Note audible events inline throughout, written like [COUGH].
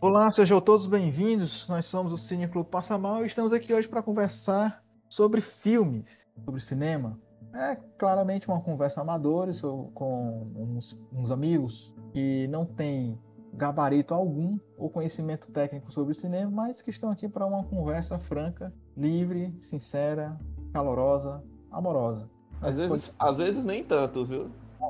Olá, sejam todos bem-vindos. Nós somos o Cine Clube Passa Mal e estamos aqui hoje para conversar sobre filmes, sobre cinema. É claramente uma conversa amadora com uns, uns amigos que não têm gabarito algum ou conhecimento técnico sobre cinema, mas que estão aqui para uma conversa franca, livre, sincera, calorosa, amorosa. Às vezes, às vezes nem tanto, viu?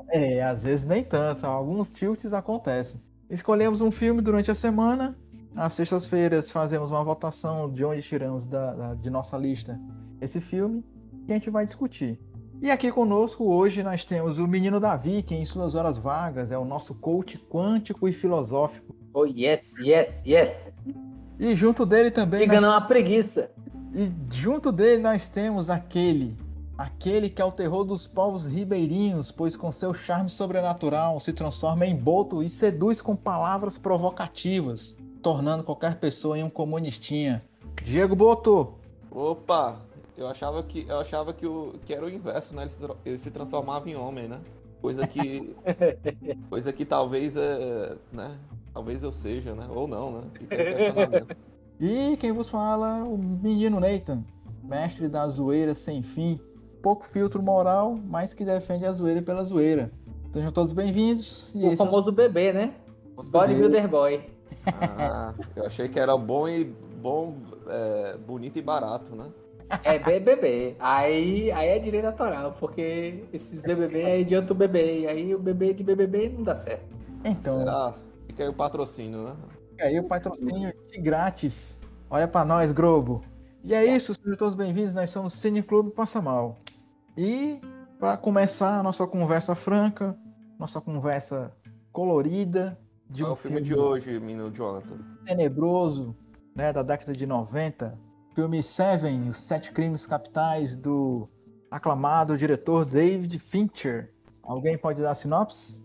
É, às vezes nem tanto. Alguns tilts acontecem. Escolhemos um filme durante a semana. Às sextas-feiras fazemos uma votação de onde tiramos da, da, de nossa lista esse filme e a gente vai discutir. E aqui conosco hoje nós temos o menino Davi, que em suas horas vagas é o nosso coach quântico e filosófico. Oh, yes, yes, yes. E junto dele também. Diga nós... não a preguiça. E junto dele nós temos aquele aquele que é o terror dos povos ribeirinhos, pois com seu charme sobrenatural se transforma em boto e seduz com palavras provocativas, tornando qualquer pessoa em um comunistinha. Diego Boto. Opa, eu achava que eu achava que, o, que era o inverso, né? Ele se, ele se transformava em homem, né? Coisa que [LAUGHS] coisa que talvez é, né? Talvez eu seja, né? Ou não, né? [LAUGHS] e quem vos fala, o menino Nathan, mestre da zoeira sem fim, pouco filtro moral, mas que defende a zoeira pela zoeira. Sejam todos bem-vindos. O famoso é o... bebê, né? Bodybuilder Boy. Ah, eu achei que era bom e bom, é, bonito e barato, né? É BBB. Aí, aí é direito autoral, porque esses BBB aí adianta o bebê. E aí o bebê de BBB não dá certo. Então. Será? Fica aí o patrocínio, né? Fica aí o patrocínio de grátis. Olha pra nós, Globo. E é isso, sejam todos bem-vindos. Nós somos Cine Clube Passa Mal. E para começar a nossa conversa franca, nossa conversa colorida de Qual um é o filme, filme de hoje, menino Jonathan? Tenebroso, né, da década de 90. Filme Seven, Os Sete Crimes Capitais, do aclamado diretor David Fincher. Alguém pode dar a sinopse?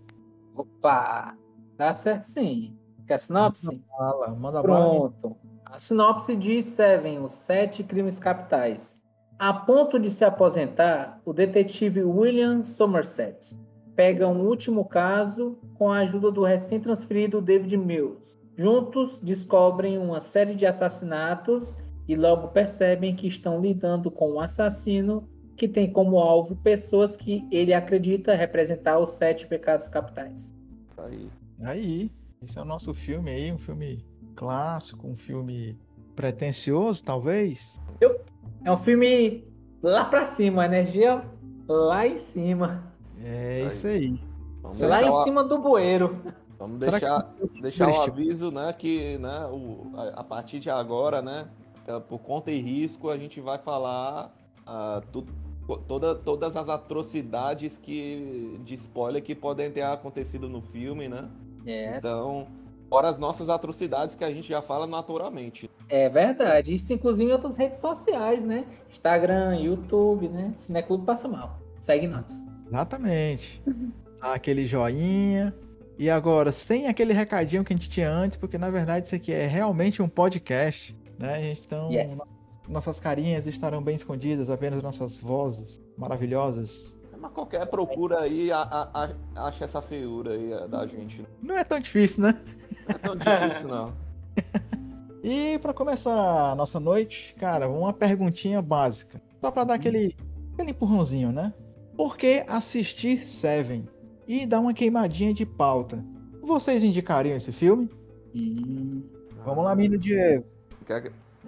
Opa! Dá certo sim. Quer a sinopse? Manda bala, manda Pronto. Bala. A sinopse diz Seven, Os Sete Crimes Capitais. A ponto de se aposentar, o detetive William Somerset pega um último caso com a ajuda do recém-transferido David Mills. Juntos descobrem uma série de assassinatos e logo percebem que estão lidando com um assassino que tem como alvo pessoas que ele acredita representar os sete pecados capitais. Aí. Aí. Esse é o nosso filme aí, um filme clássico, um filme pretencioso, talvez. Eu, é um filme lá pra cima, energia lá em cima. É isso aí. Vamos lá em uma... cima do bueiro. Vamos deixar, que... deixar o aviso, né, que né, o, a, a, partir de agora, né, é, por conta e risco, a gente vai falar uh, tudo, toda, todas as atrocidades que, de spoiler que podem ter acontecido no filme, né? Yes. Então, Fora as nossas atrocidades que a gente já fala naturalmente. É verdade. Isso inclusive em outras redes sociais, né? Instagram, YouTube, né? Cineclube passa mal. Segue nós. Exatamente. Dá aquele joinha. E agora, sem aquele recadinho que a gente tinha antes, porque na verdade isso aqui é realmente um podcast, né? A gente então yes. nossas carinhas estarão bem escondidas, apenas nossas vozes maravilhosas mas qualquer procura aí a, a, a, acha essa feiura aí da gente. Não é tão difícil, né? [LAUGHS] Não é tão difícil, não. [LAUGHS] e para começar a nossa noite, cara, uma perguntinha básica. Só para dar aquele, aquele empurrãozinho, né? Por que assistir Seven? E dar uma queimadinha de pauta. Vocês indicariam esse filme? Hum. Vamos lá, menino Diego.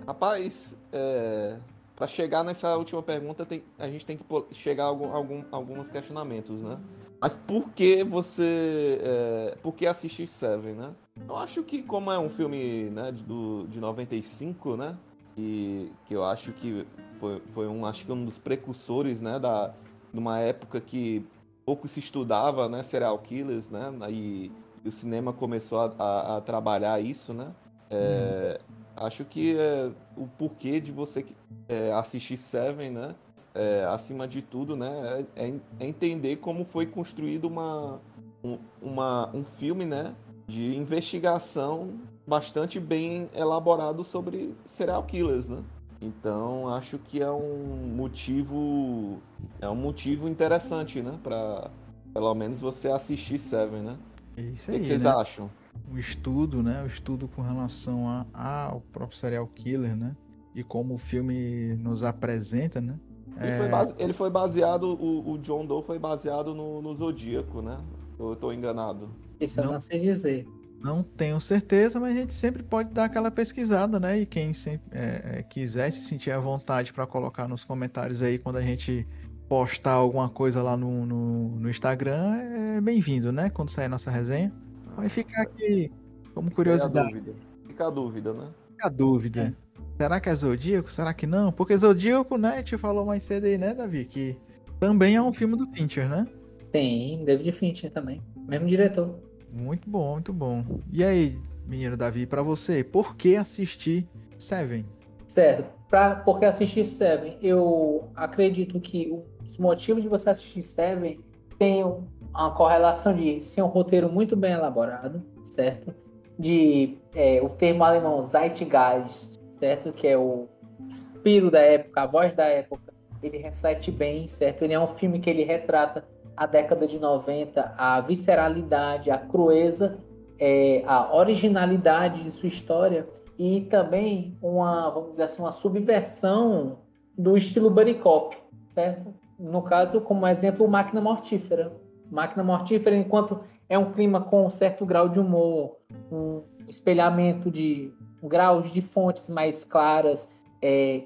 Rapaz, é, para chegar nessa última pergunta, tem, a gente tem que chegar a algum, algum, alguns questionamentos, né? Mas por que você. É, por que assistir Seven, né? Eu acho que, como é um filme né, do, de 95, né? E que eu acho que foi, foi um, acho que um dos precursores, né? Da, de uma época que pouco se estudava, né? Serial killers, né? E, e o cinema começou a, a, a trabalhar isso, né? É, hum. Acho que é, o porquê de você é, assistir Seven, né? É, acima de tudo, né? É, é, entender como foi construído uma, um, uma, um filme, né? De investigação bastante bem elaborado sobre serial killers, né? Então acho que é um motivo é um motivo interessante, né? Para pelo menos você assistir Seven, né? É isso aí. O que, vocês né? acham? um estudo, né? Um estudo com relação a, ao próprio serial killer, né? E como o filme nos apresenta, né? Ele, é... foi, base... ele foi, baseado, o, o, John Doe foi baseado no, no Zodíaco, né? Eu estou enganado. Isso eu não sei dizer. Não tenho certeza, mas a gente sempre pode dar aquela pesquisada, né? E quem sempre, é, é, quiser se sentir à vontade para colocar nos comentários aí quando a gente postar alguma coisa lá no, no, no Instagram, é bem-vindo, né? Quando sair nossa resenha. Vai ficar aqui como curiosidade. Fica a dúvida, Fica a dúvida né? Fica a dúvida. É. Será que é Zodíaco? Será que não? Porque Zodíaco, né? Te falou mais cedo aí, né, Davi? Que também é um filme do Fincher, né? Tem, David Fincher também. Mesmo diretor. Muito bom, muito bom. E aí, menino Davi, para você, por que assistir Seven? Certo. Pra, por que assistir Seven? Eu acredito que os motivos de você assistir Seven tem uma correlação de ser um roteiro muito bem elaborado, certo? De é, o termo alemão Zeitgeist, certo? Que é o espírito da época, a voz da época. Ele reflete bem, certo? Ele é um filme que ele retrata a década de 90, a visceralidade, a crueza, é, a originalidade de sua história e também uma, vamos dizer assim, uma subversão do estilo buddy cop, certo? No caso, como exemplo, Máquina Mortífera. Máquina Mortífera, enquanto é um clima com um certo grau de humor, um espelhamento de um de fontes mais claras, é,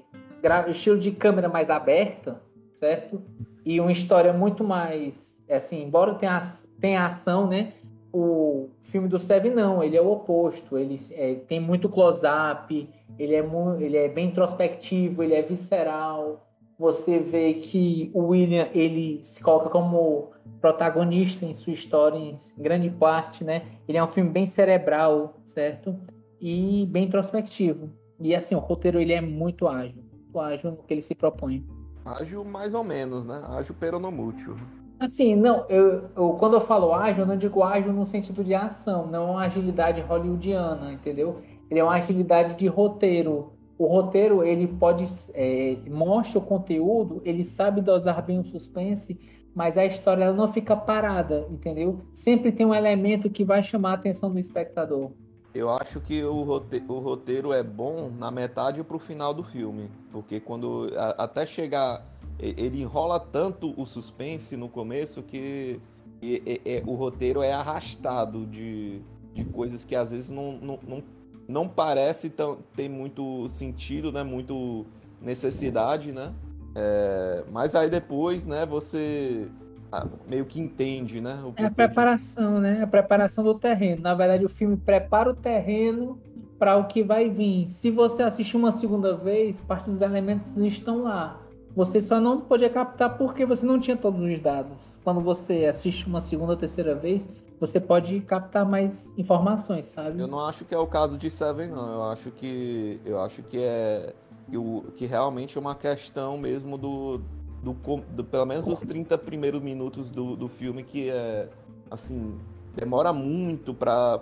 estilo de câmera mais aberta, certo? E uma história muito mais, é assim, embora tenha, tenha ação, né? O filme do Seven não, ele é o oposto. Ele é, tem muito close-up, ele é, ele é bem introspectivo, ele é visceral. Você vê que o William ele se coloca como protagonista em sua história, em grande parte, né? Ele é um filme bem cerebral, certo? E bem introspectivo. E assim, o roteiro ele é muito ágil, muito ágil no que ele se propõe. Ágil mais ou menos, né? Ágil peronomútil. Assim, não, eu, eu, quando eu falo ágil, eu não digo ágil no sentido de ação, não é uma agilidade hollywoodiana, entendeu? Ele é uma agilidade de roteiro. O roteiro, ele pode, é, mostra o conteúdo, ele sabe dosar bem o suspense, mas a história ela não fica parada, entendeu? Sempre tem um elemento que vai chamar a atenção do espectador. Eu acho que o roteiro, o roteiro é bom na metade pro final do filme. Porque quando. A, até chegar. Ele enrola tanto o suspense no começo que e, e, o roteiro é arrastado de, de coisas que às vezes não, não, não, não parece tão, ter muito sentido, né? Muito necessidade, né? É, mas aí depois, né, você meio que entende, né? é a preparação, né? A preparação do terreno. Na verdade, o filme prepara o terreno para o que vai vir. Se você assistir uma segunda vez, parte dos elementos estão lá. Você só não podia captar porque você não tinha todos os dados. Quando você assiste uma segunda ou terceira vez, você pode captar mais informações, sabe? Eu não acho que é o caso de Seven, não. Eu acho que eu acho que é que realmente é uma questão mesmo do, do, do, pelo menos os 30 primeiros minutos do, do filme que é assim demora muito para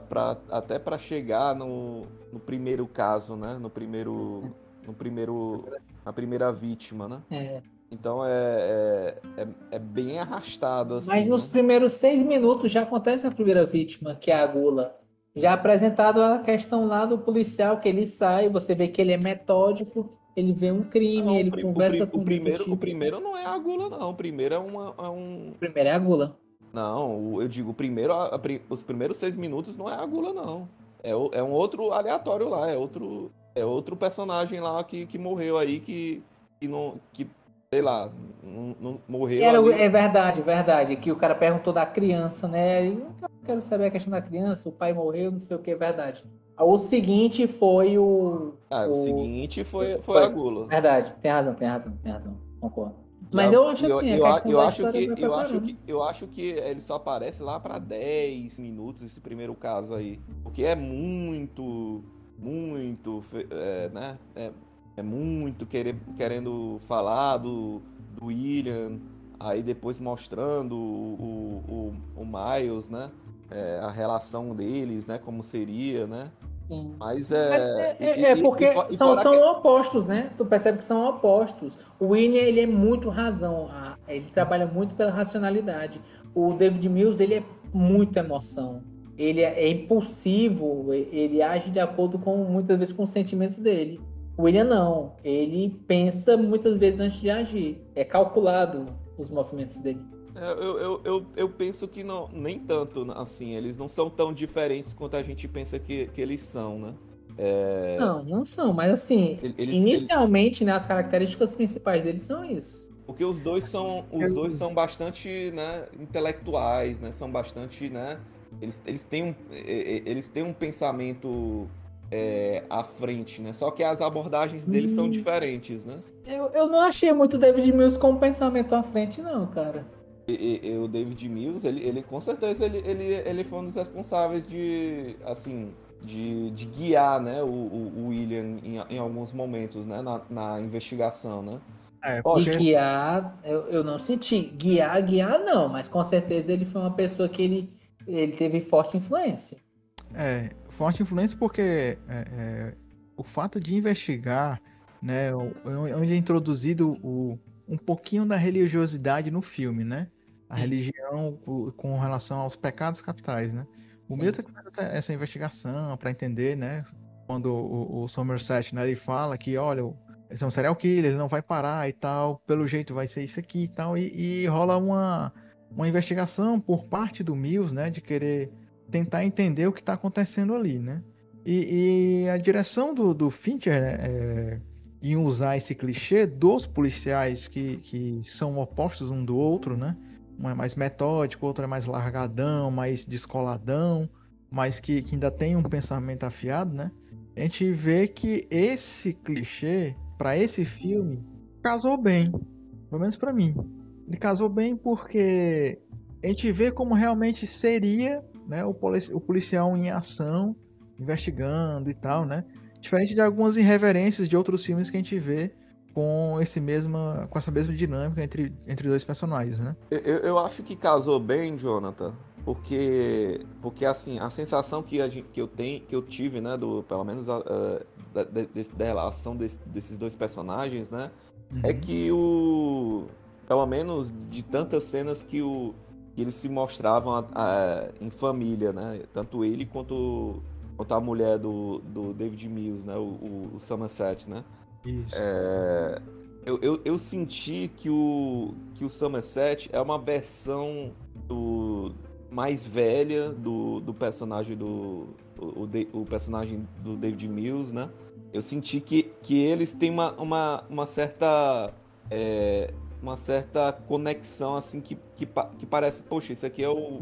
até para chegar no, no primeiro caso né no primeiro no primeiro a primeira vítima né é. então é, é, é, é, bem arrastado assim, mas nos né? primeiros seis minutos já acontece a primeira vítima que é a Gula já apresentado a questão lá do policial que ele sai você vê que ele é metódico ele vê um crime, não, ele conversa o, com o primeiro. O primeiro não é a gula, não. O primeiro é, uma, é um. O primeiro é a gula. Não, eu digo, o primeiro, a, a, os primeiros seis minutos não é a gula, não. É, é um outro aleatório lá, é outro, é outro personagem lá que, que morreu aí, que, que não. Que, sei lá, não, não morreu. Era, é verdade, verdade. Que o cara perguntou da criança, né? Eu quero saber a questão da criança, o pai morreu, não sei o que, é verdade. O seguinte foi o. Ah, o, o seguinte foi, foi, foi, a gula. Verdade, tem razão, tem razão, tem razão. Concordo. Mas eu acho assim, eu, a questão eu, eu acho que, eu acho que Eu acho que ele só aparece lá para 10 minutos, esse primeiro caso aí. Porque é muito, muito, é, né? É, é muito querer, querendo falar do, do William, aí depois mostrando o, o, o, o Miles, né? É, a relação deles, né? Como seria, né? Sim. Mas é. Mas é, é, é porque e, e, são, são que... opostos, né? Tu percebe que são opostos. O William, ele é muito razão. Ele trabalha muito pela racionalidade. O David Mills, ele é muito emoção. ele é, é impulsivo, ele age de acordo com muitas vezes com os sentimentos dele. O William não, ele pensa muitas vezes antes de agir, é calculado os movimentos dele. É, eu, eu, eu, eu, penso que não, nem tanto, assim, eles não são tão diferentes quanto a gente pensa que, que eles são, né? É... Não, não são, mas assim, eles, inicialmente, eles... né, as características principais deles são isso. Porque os dois são, os dois são bastante, né, intelectuais, né, são bastante, né, eles, eles, têm, um, eles têm um pensamento é, à frente, né? Só que as abordagens deles hum. são diferentes, né? Eu, eu não achei muito David Mills com pensamento à frente, não, cara. E, e, o David Mills, ele, ele com certeza ele, ele, ele foi um dos responsáveis de, assim, de, de guiar, né, o, o William em, em alguns momentos, né, na, na investigação, né? É, e guiar, eu, eu não senti. Guiar, guiar não, mas com certeza ele foi uma pessoa que ele ele teve forte influência. É, forte influência porque é, é, o fato de investigar, né, onde é introduzido o, um pouquinho da religiosidade no filme, né? A religião com relação aos pecados capitais, né? O Sim. Milton faz essa, essa investigação para entender, né? Quando o, o Somerset, né, ele fala que, olha, esse é um serial killer, ele não vai parar e tal, pelo jeito vai ser isso aqui e tal, e, e rola uma uma investigação por parte do Mills, né, de querer tentar entender o que está acontecendo ali, né? E, e, a direção do, do Fincher né, é, em usar esse clichê dos policiais que, que são opostos um do outro, né? Um é mais metódico, outro é mais largadão, mais descoladão, mas que, que ainda tem um pensamento afiado, né? A gente vê que esse clichê, para esse filme, casou bem, pelo menos para mim. Ele casou bem porque a gente vê como realmente seria né, o, polici o policial em ação, investigando e tal, né? Diferente de algumas irreverências de outros filmes que a gente vê com esse mesma com essa mesma dinâmica entre, entre dois personagens, né? Eu, eu acho que casou bem, Jonathan, porque porque assim a sensação que, a gente, que eu tenho que eu tive, né, do pelo menos uh, da, da, da, relação desse, desses dois personagens, né, é uhum. é que o pelo menos de tantas cenas que, o, que eles se mostravam a, a, em família, né? Tanto ele quanto, quanto a mulher do, do David Mills, né? O, o, o Somerset, né? Isso. É, eu, eu, eu, senti que o, que o Somerset é uma versão do, mais velha do, do personagem do o, o, personagem do David Mills, né? Eu senti que, que eles têm uma, uma, uma certa é, uma certa conexão, assim, que, que, que parece, poxa, isso aqui é o,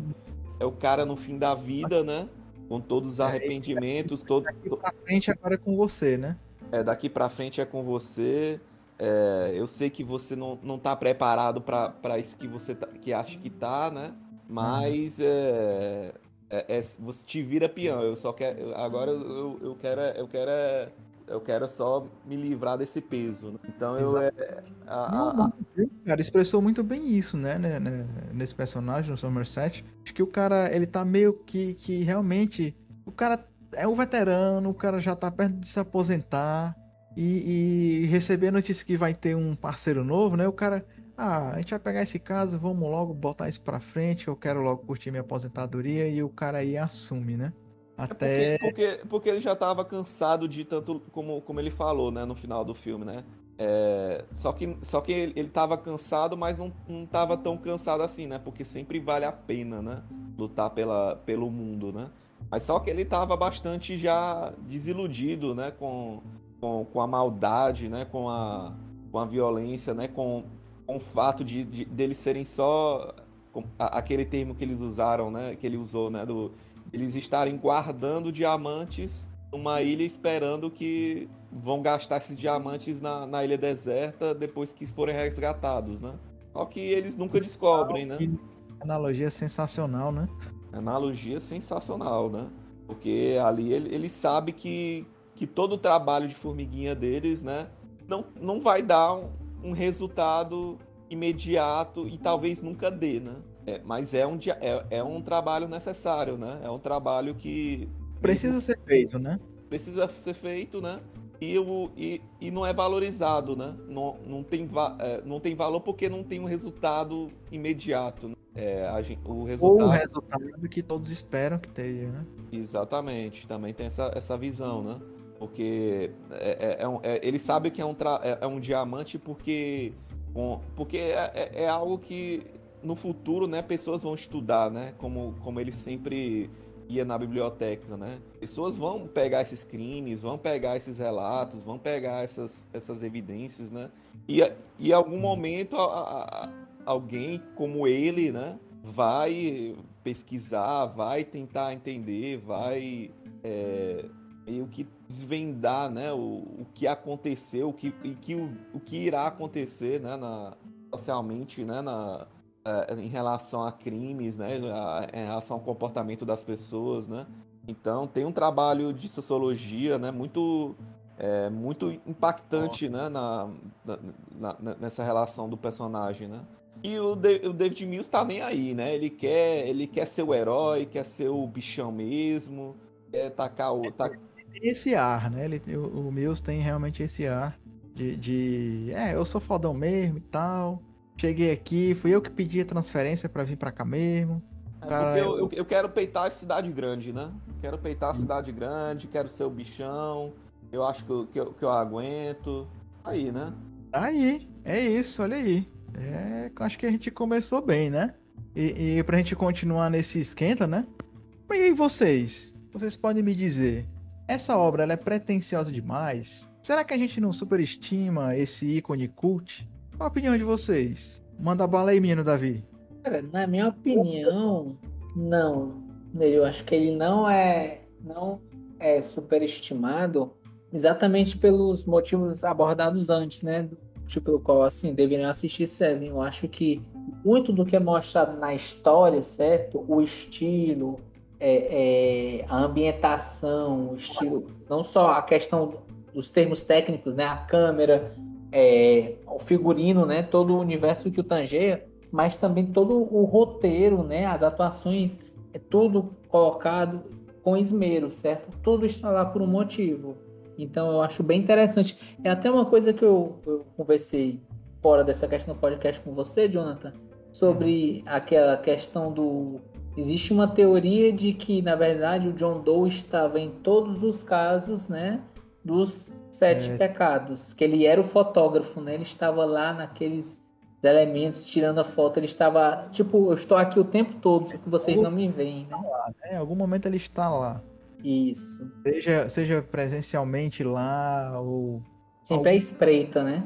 é o cara no fim da vida, né? Com todos os é, arrependimentos, todo. Daqui pra frente agora é com você, né? É, daqui pra frente é com você. É, eu sei que você não, não tá preparado para isso que você tá, que acha que tá, né? Mas uhum. é, é, é, você te vira peão. Eu só quero. Agora eu, eu quero, eu quero é eu quero só me livrar desse peso. Né? Então eu é. A, não, a... Cara, expressou muito bem isso, né, né, né, Nesse personagem, no Somerset. Acho que o cara, ele tá meio que, que realmente. O cara é um veterano, o cara já tá perto de se aposentar. E, e receber a notícia que vai ter um parceiro novo, né? O cara. Ah, a gente vai pegar esse caso, vamos logo botar isso pra frente, eu quero logo curtir minha aposentadoria, e o cara aí assume, né? Até... É porque, porque, porque, ele já estava cansado de tanto, como, como ele falou, né, no final do filme, né? É, só que, só que ele, ele tava cansado, mas não, não tava tão cansado assim, né? Porque sempre vale a pena, né? Lutar pela, pelo mundo, né? Mas só que ele tava bastante já desiludido, né? Com, com, com a maldade, né? Com a, com a violência, né? Com, com o fato de, de deles serem só... A, aquele termo que eles usaram, né? Que ele usou, né? Do, eles estarem guardando diamantes numa ilha esperando que vão gastar esses diamantes na, na ilha deserta depois que forem resgatados, né? Só que eles nunca descobrem, né? Analogia sensacional, né? Analogia sensacional, né? Porque ali ele, ele sabe que, que todo o trabalho de formiguinha deles, né? Não, não vai dar um, um resultado imediato e talvez nunca dê, né? É, mas é um, é, é um trabalho necessário, né? É um trabalho que. Precisa ser feito, né? Precisa ser feito, né? E, o, e, e não é valorizado, né? Não, não, tem, é, não tem valor porque não tem um resultado imediato. Né? É, gente, o resultado... Ou o resultado que todos esperam que tenha, né? Exatamente, também tem essa, essa visão, né? Porque é, é, é um, é, ele sabe que é um, é, é, um diamante porque, porque é, é, algo que no futuro né, pessoas vão estudar, né? Como, como ele sempre ia na biblioteca, né? Pessoas vão pegar esses crimes, vão pegar esses relatos, vão pegar essas, essas evidências, né? E, e em algum momento a, a, alguém como ele, né? Vai pesquisar, vai tentar entender, vai é, meio que desvendar, né? O, o que aconteceu, o que, e que, o, o que irá acontecer, né? Na, socialmente, né? Na, em relação a crimes, né, em relação ao comportamento das pessoas, né. Então tem um trabalho de sociologia, né, muito é, muito impactante, né, na, na, na, nessa relação do personagem, né. E o, o David Mills tá nem aí, né? Ele quer, ele quer ser o herói, quer ser o bichão mesmo, quer tacar o. Tac... Esse ar, né? Ele, o, o Mills tem realmente esse ar de, de. É, eu sou fodão mesmo e tal. Cheguei aqui, fui eu que pedi a transferência para vir para cá mesmo. É Cara, eu, eu, eu, quero peitar a cidade grande, né? Quero peitar a cidade grande, quero ser o bichão. Eu acho que eu, que eu, que eu aguento. Aí, né? Aí, é isso, olha aí. É, acho que a gente começou bem, né? E, e pra gente continuar nesse esquenta, né? E aí vocês? Vocês podem me dizer, essa obra ela é pretensiosa demais? Será que a gente não superestima esse ícone cult? Qual a opinião de vocês? Manda bala aí, menino Davi. Cara, na minha opinião, não. Eu acho que ele não é, não é superestimado exatamente pelos motivos abordados antes, né? Tipo, pelo qual, assim, deveriam assistir Seven. Eu acho que muito do que é mostrado na história, certo? O estilo, é, é, a ambientação, o estilo, não só a questão dos termos técnicos, né? A câmera, é, o figurino, né, todo o universo que o tangeia, mas também todo o roteiro, né, as atuações, é tudo colocado com esmero, certo? Tudo está lá por um motivo. Então eu acho bem interessante. É até uma coisa que eu, eu conversei fora dessa questão do podcast com você, Jonathan, sobre aquela questão do existe uma teoria de que na verdade o John Doe estava em todos os casos, né, dos sete é. pecados, que ele era o fotógrafo, né? Ele estava lá naqueles elementos tirando a foto, ele estava tipo, eu estou aqui o tempo todo, só que vocês não me veem, né? né? Em algum momento ele está lá. Isso. Seja, seja presencialmente lá ou sempre algum... é espreita, né?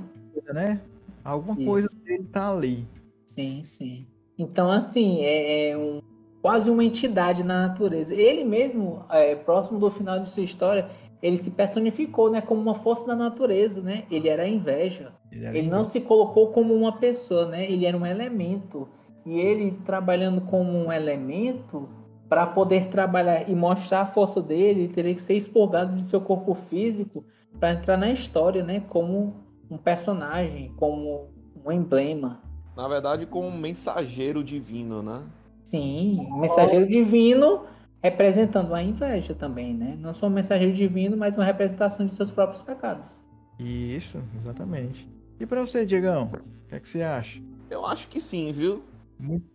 né? Alguma Isso. coisa dele tá ali. Sim, sim. Então, assim, é, é um, quase uma entidade na natureza. Ele mesmo, é, próximo do final de sua história, ele se personificou, né, como uma força da natureza, né? Ele era a inveja. Ele, ele não se colocou como uma pessoa, né? Ele era um elemento. E ele trabalhando como um elemento, para poder trabalhar e mostrar a força dele, ele teria que ser expurgado de seu corpo físico para entrar na história, né, como um personagem, como um emblema. Na verdade, como um mensageiro divino, né? Sim, um mensageiro divino representando a inveja também, né? Não só um mensageiro divino, mas uma representação de seus próprios pecados. Isso, exatamente. E para você, Diegão, o que, é que você acha? Eu acho que sim, viu?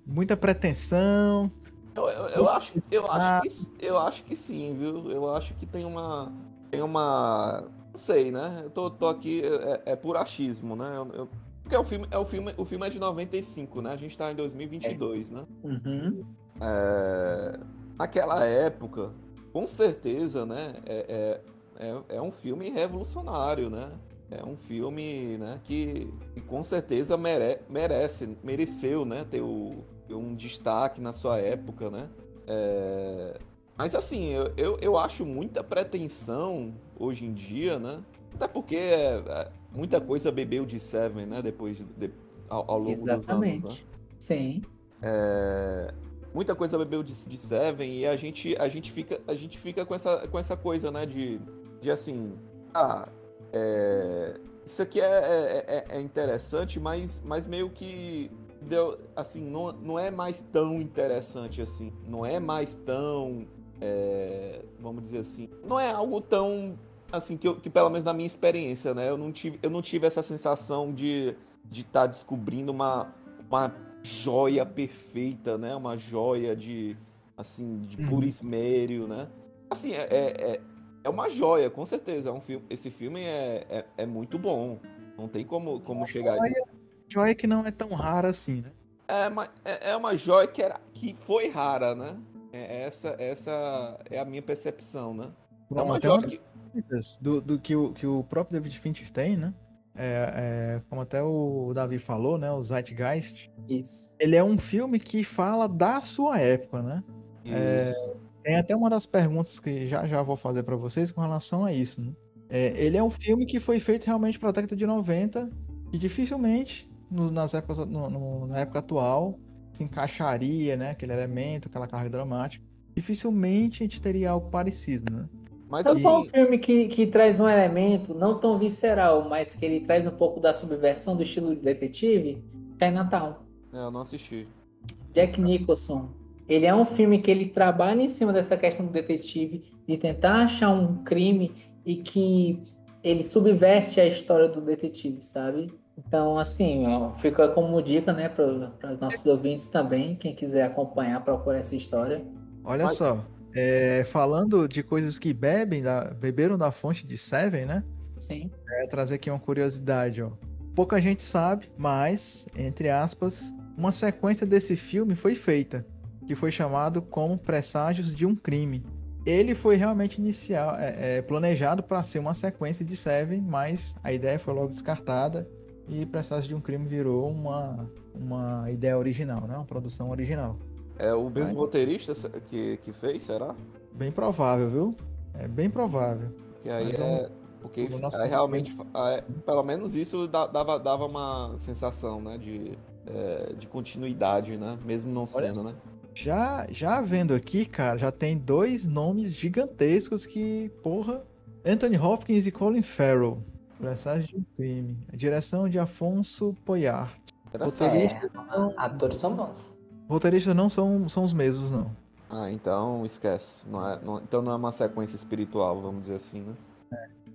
Muita pretensão. Eu, eu, eu acho, eu, acho que, eu acho que sim, viu? Eu acho que tem uma. Tem uma. Não sei, né? Eu tô, tô aqui. É, é por achismo, né? Eu, eu, porque o filme, é o, filme, o filme é de 95, né? A gente tá em 2022, é. né? Uhum. É naquela época, com certeza, né, é, é, é, é, um filme revolucionário, né? É um filme, né, que, que com certeza mere, merece, mereceu, né, ter o, um destaque na sua época, né? É... Mas assim, eu, eu, eu, acho muita pretensão hoje em dia, né? Até porque é, é, muita coisa bebeu de Seven, né? Depois de, ao, ao longo Exatamente. dos anos. Né? Sim. É, muita coisa bebeu de, de Seven e a gente, a gente fica, a gente fica com, essa, com essa coisa, né? De, de assim, ah, é, isso aqui é, é, é, é interessante, mas, mas meio que deu, assim, não, não é mais tão interessante assim. Não é mais tão, é, vamos dizer assim, não é algo tão assim, que, eu, que pelo menos na minha experiência, né? Eu não tive, eu não tive essa sensação de estar de tá descobrindo uma, uma joia perfeita, né? Uma joia de, assim, de Uhum. puro esmero, né? Assim, é, é, é- é uma joia, com certeza. É um filme, esse filme é, é, é muito bom. Não tem como, como chegar... Joia que não é tão rara assim, né? É uma, é é uma joia que, era, que foi rara, né? É, essa, essa é a minha percepção, né? É uma é uma joia que... do, do que, o, que o próprio David Fincher tem, né? É, é, como até o Davi falou, né? O Zeitgeist. Isso. Ele é um filme que fala da sua época, né? É. Tem até uma das perguntas que já já vou fazer pra vocês com relação a isso, né? É, ele é um filme que foi feito realmente para a década de 90 e dificilmente no- nas épocas, no- no- na época atual se encaixaria, né? Aquele elemento, aquela carga dramática. Dificilmente a gente teria algo parecido, né? Mas Então, foi um assim, filme que, que traz um elemento não tão visceral, mas que ele traz um pouco da subversão do estilo de detetive, Chinatown. é, eu não assisti. Jack Nicholson. Ele é um filme que ele trabalha em cima dessa questão do detetive, de tentar achar um crime e que ele subverte a história do detetive, sabe? Então, assim, ó, fica como dica, né, para os nossos ouvintes também, quem quiser acompanhar, procura essa história. Olha Mas- só, é, falando de coisas que bebem, da- beberam da fonte de Seven, né? Sim. É, trazer aqui uma curiosidade, ó. Pouca gente sabe, mas, entre aspas, uma sequência desse filme foi feita, que foi chamado como Presságios de um Crime. Ele foi realmente inicial, é, é, planejado para ser uma sequência de Seven, mas a ideia foi logo descartada e Presságios de um Crime virou uma, uma ideia original, né? Uma produção original. É o mesmo Vai. roteirista que, que fez, será? Bem provável, viu? É bem provável. Porque aí Mas é. Porque o nosso- aí realmente, é, pelo menos isso dava, dava uma sensação, né? De, é, de continuidade, né? Mesmo não Olha sendo, né? Já, já vendo aqui, cara, já tem dois nomes gigantescos que, porra, Anthony Hopkins e Colin Farrell. Presságio de um crime. A direção de Afonso Poyart. Interessante. Roteirista. É, atores são bons. Roteiristas não são, são os mesmos, não. Ah, então esquece. Não é, não- então não é uma sequência espiritual, vamos dizer assim, né?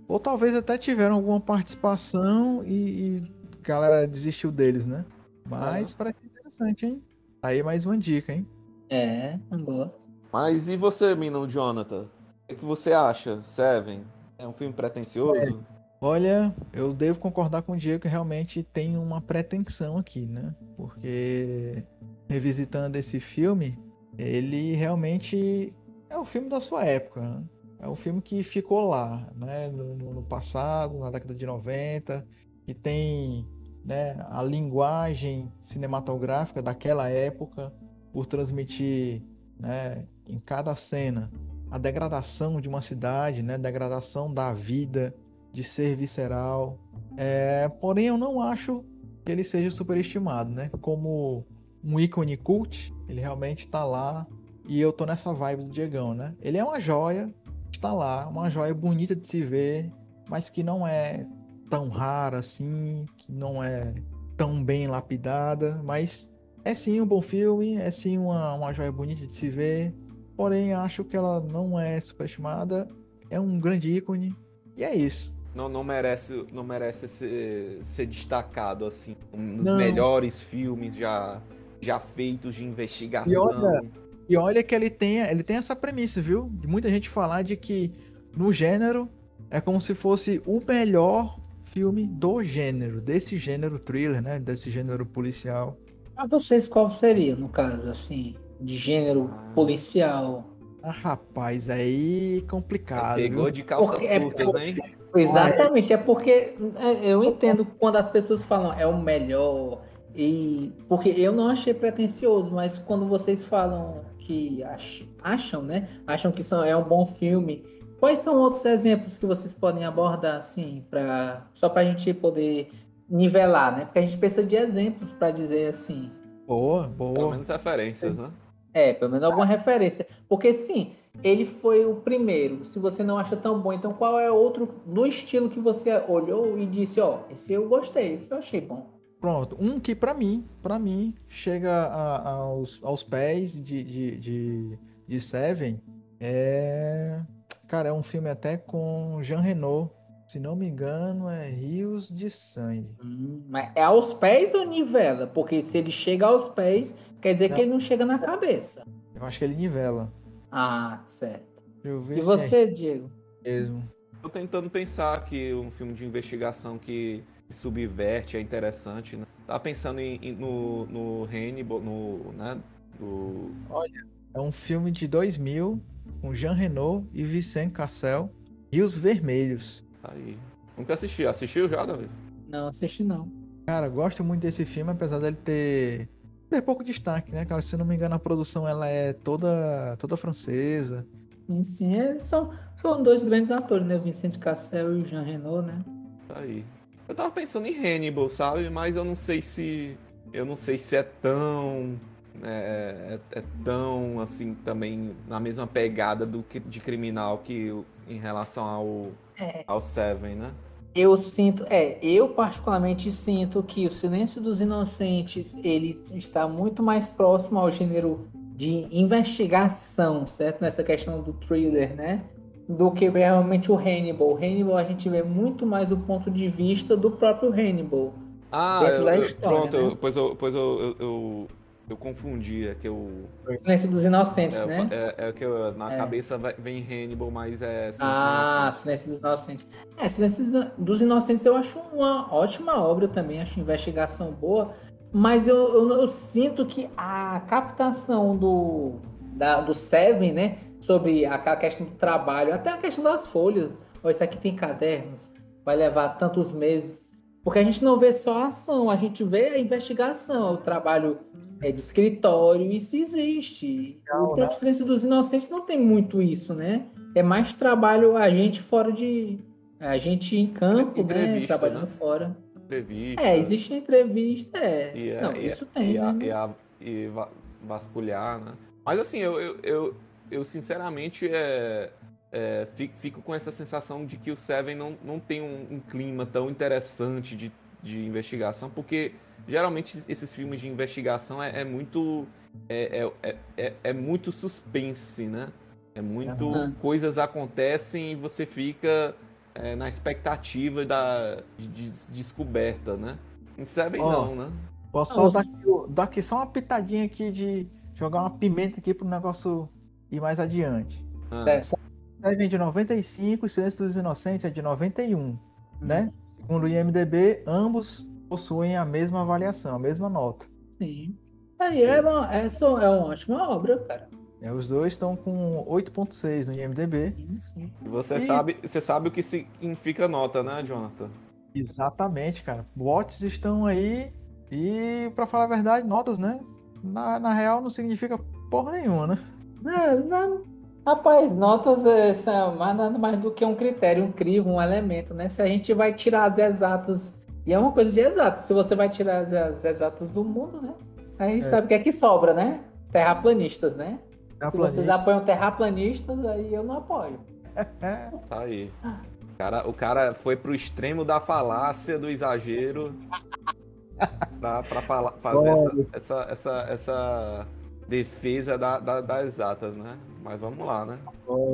Ou talvez até tiveram alguma participação e, e a galera desistiu deles, né? Mas parece interessante, hein? Aí mais uma dica, hein? É, boa. Mas e você, menino Jonathan? O que, que você acha? Seven? É um filme pretencioso? Olha, eu devo concordar com o Diego que realmente tem uma pretensão aqui, né? Porque revisitando esse filme, ele realmente é o filme da sua época, né? É um filme que ficou lá, né? No, no- no passado, na década de 90, que tem né, a linguagem cinematográfica daquela época por transmitir né, em cada cena a degradação de uma cidade, né? Degradação da vida, de ser visceral. É, porém, eu não acho que ele seja superestimado, né? Como um ícone cult, ele realmente tá lá. E eu tô nessa vibe do Diegão, né? Ele é uma joia, está lá, uma joia bonita de se ver, mas que não é tão rara assim, que não é tão bem lapidada, mas é sim um bom filme, é sim uma, uma joia bonita de se ver, porém acho que ela não é superestimada, é um grande ícone, e é isso. Não, não merece, não merece ser, ser destacado assim, um dos Não. melhores filmes já, já feitos de investigação. E olha, E olha que ele tem, ele tem essa premissa, viu? De muita gente falar de que no gênero é como se fosse o melhor filme do gênero, desse gênero thriller, né? Desse gênero policial. Pra vocês, qual seria, no caso, assim, de gênero policial? Ah, rapaz, aí complicado. Pegou viu? de calças Porque é curtas, porque- hein? Exatamente, é porque é, eu entendo quando as pessoas falam é o melhor, e porque eu não achei pretencioso, mas quando vocês falam que ach- acham, né? Acham que são, é um bom filme. Quais são outros exemplos que vocês podem abordar, assim, pra, só pra gente poder nivelar, né? Porque a gente precisa de exemplos pra dizer assim. Boa, Pelo boa. menos referências, né? É, pelo menos alguma referência. Porque sim, ele foi o primeiro. Se você não acha tão bom, então qual é outro no estilo que você olhou e disse, ó, esse eu gostei, esse eu achei bom. Pronto, um que pra mim, para mim, chega a- aos, aos pés de, de, de, de Seven é. Cara, é um filme até com Jean Renault. Se não me engano, é Rios de Sangue. Hum, mas é aos pés ou nivela? Porque se ele chega aos pés, quer dizer Não. que ele não chega na cabeça. Eu acho que ele nivela. Ah, certo. Deixa eu ver E se você, Diego? é mesmo. Tô tentando pensar que um filme de investigação que subverte é interessante, né? Tava pensando em, em- no, no Hannibal, no, né? Do... É um filme de 2000 com Jean Renault e Vicente Cassel. Rios Vermelhos. tá Aí. Nunca assisti. Assistiu já, Davi? Não, assisti não. Cara, gosto muito desse filme, apesar dele ter, ter pouco destaque, né? Cara, se eu não me engano, a produção ela é toda, toda francesa. Sim, sim. Eles são, são dois grandes atores, né? Vicente Cassel e o Jean Renault, né? Tá aí. Eu tava pensando em Hannibal, sabe? Mas eu não sei se. Eu não sei se é tão. É, é- é tão assim também na mesma pegada do que de criminal que em relação ao, É. ao Seven, né? Eu sinto, é, eu particularmente sinto que o Silêncio dos Inocentes, ele está muito mais próximo ao gênero de investigação, certo? Nessa questão do thriller, né? Do que realmente o Hannibal. O Hannibal a gente vê muito mais o ponto de vista do próprio Hannibal. Ah, Dentro eu- da história, pronto, né? eu- pois, eu, pois eu, eu, eu, confundi, é que eu. Silêncio dos Inocentes, É, né? é, é que eu, na É. cabeça vem Hannibal, mas é. Ah, Silêncio dos Inocentes. É, Silêncio dos Inocentes eu acho uma ótima obra também, acho investigação boa, mas eu, eu, eu sinto que a captação do, da- do Seven, né, sobre aquela questão do trabalho, até a questão das folhas, ó, isso aqui tem cadernos, vai levar tantos meses, porque a gente não vê só a ação, a gente vê a investigação, o trabalho é, de escritório, isso existe. Legal, o próprio né? Silêncio dos Inocentes não tem muito isso, né? É mais trabalho a gente fora de. A gente em campo, né? Entrevista, Trabalhando né? fora. Entrevista. É, existe entrevista, é. E, é- não, e- isso tem, e, a- né? e, a- e va- vasculhar, né? Mas assim, eu, eu, eu, eu sinceramente é, é, fico, fico com essa sensação de que o Seven não, não tem um, um clima tão interessante de, de investigação, porque geralmente esses filmes de investigação é, é muito. É, é, é, é- é muito suspense, né? É muito. Aham. Coisas acontecem e você fica é, na expectativa da, de, de descoberta, né? Em Seven Ó, não, né? Posso Não, só dar dar aqui só uma pitadinha aqui de jogar uma pimenta aqui pro negócio ir mais adiante. Ah. Seven é de 95 e Silêncio dos Inocentes é de 91, né? Segundo o IMDB, ambos possuem a mesma avaliação, a mesma nota. Sim. Aí é uma, essa é uma ótima obra, cara. É, os dois estão com 8.6 no IMDB. Sim, sim. E você E- sabe, você sabe o que significa nota, né, Jonathan? Exatamente, cara. Bots estão aí e, pra falar a verdade, notas, né? Na, na real não significa porra nenhuma, né? É, não. Rapaz, notas é, são mais, nada mais do que um critério, um crivo, um elemento, né? Se a gente vai tirar as exatas, e é uma coisa de exatas, se você vai tirar as, as exatas do mundo, né? Aí É. sabe o que é que sobra, né? Terraplanistas, né? É a Se vocês apoiam terraplanistas, aí eu não apoio. [LAUGHS] Tá aí. O cara, o cara foi pro extremo da falácia, do exagero, pra, pra fala- fazer essa, essa, essa, essa defesa da, da- das exatas, né? Mas vamos lá, né?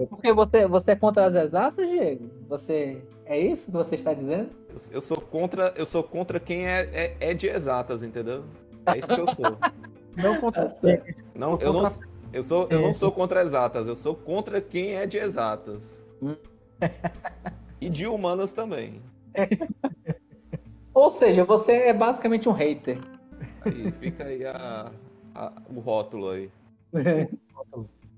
Porque você, você é contra as exatas, Diego? Você. É isso que você está dizendo? Eu, eu sou contra, eu sou contra quem é, é, é de exatas, entendeu? É isso que eu sou. [LAUGHS] não contra Tá. Não, Sou eu não, contra- eu sou, eu não Isso. sou contra exatas, eu sou contra quem é de exatas. Hum. [LAUGHS] E de humanas também. Ou seja, você é basicamente um hater. Aí fica aí a- a- o rótulo aí. [LAUGHS]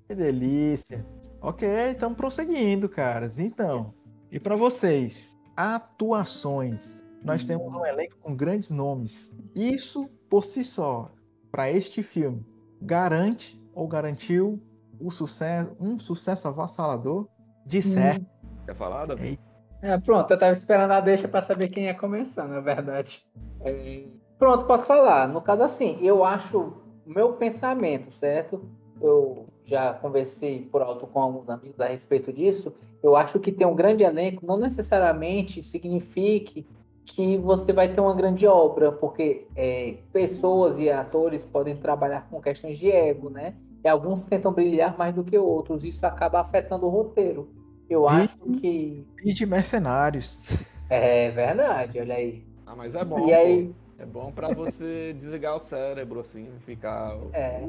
Que delícia. Ok, estamos prosseguindo, caras. Então, e para vocês, atuações. Nós temos um elenco com grandes nomes. Isso, por si só, para este filme, garante ou garantiu o sucesso, um sucesso avassalador? De certo. Quer falar, Davi? É, pronto, eu tava esperando a deixa para saber quem ia começar, na verdade. É, Pronto, posso falar. No caso, assim, eu acho meu pensamento, certo? Eu já conversei por alto com alguns amigos a respeito disso. Eu acho que ter um grande elenco não necessariamente signifique que você vai ter uma grande obra, porque é, pessoas e atores podem trabalhar com questões de ego, né? E alguns tentam brilhar mais do que outros. Isso acaba afetando o roteiro. Eu E- acho que. E de mercenários. É verdade, olha aí. Ah, mas é bom. E aí, pô. É bom pra você desligar o cérebro, assim, ficar. é.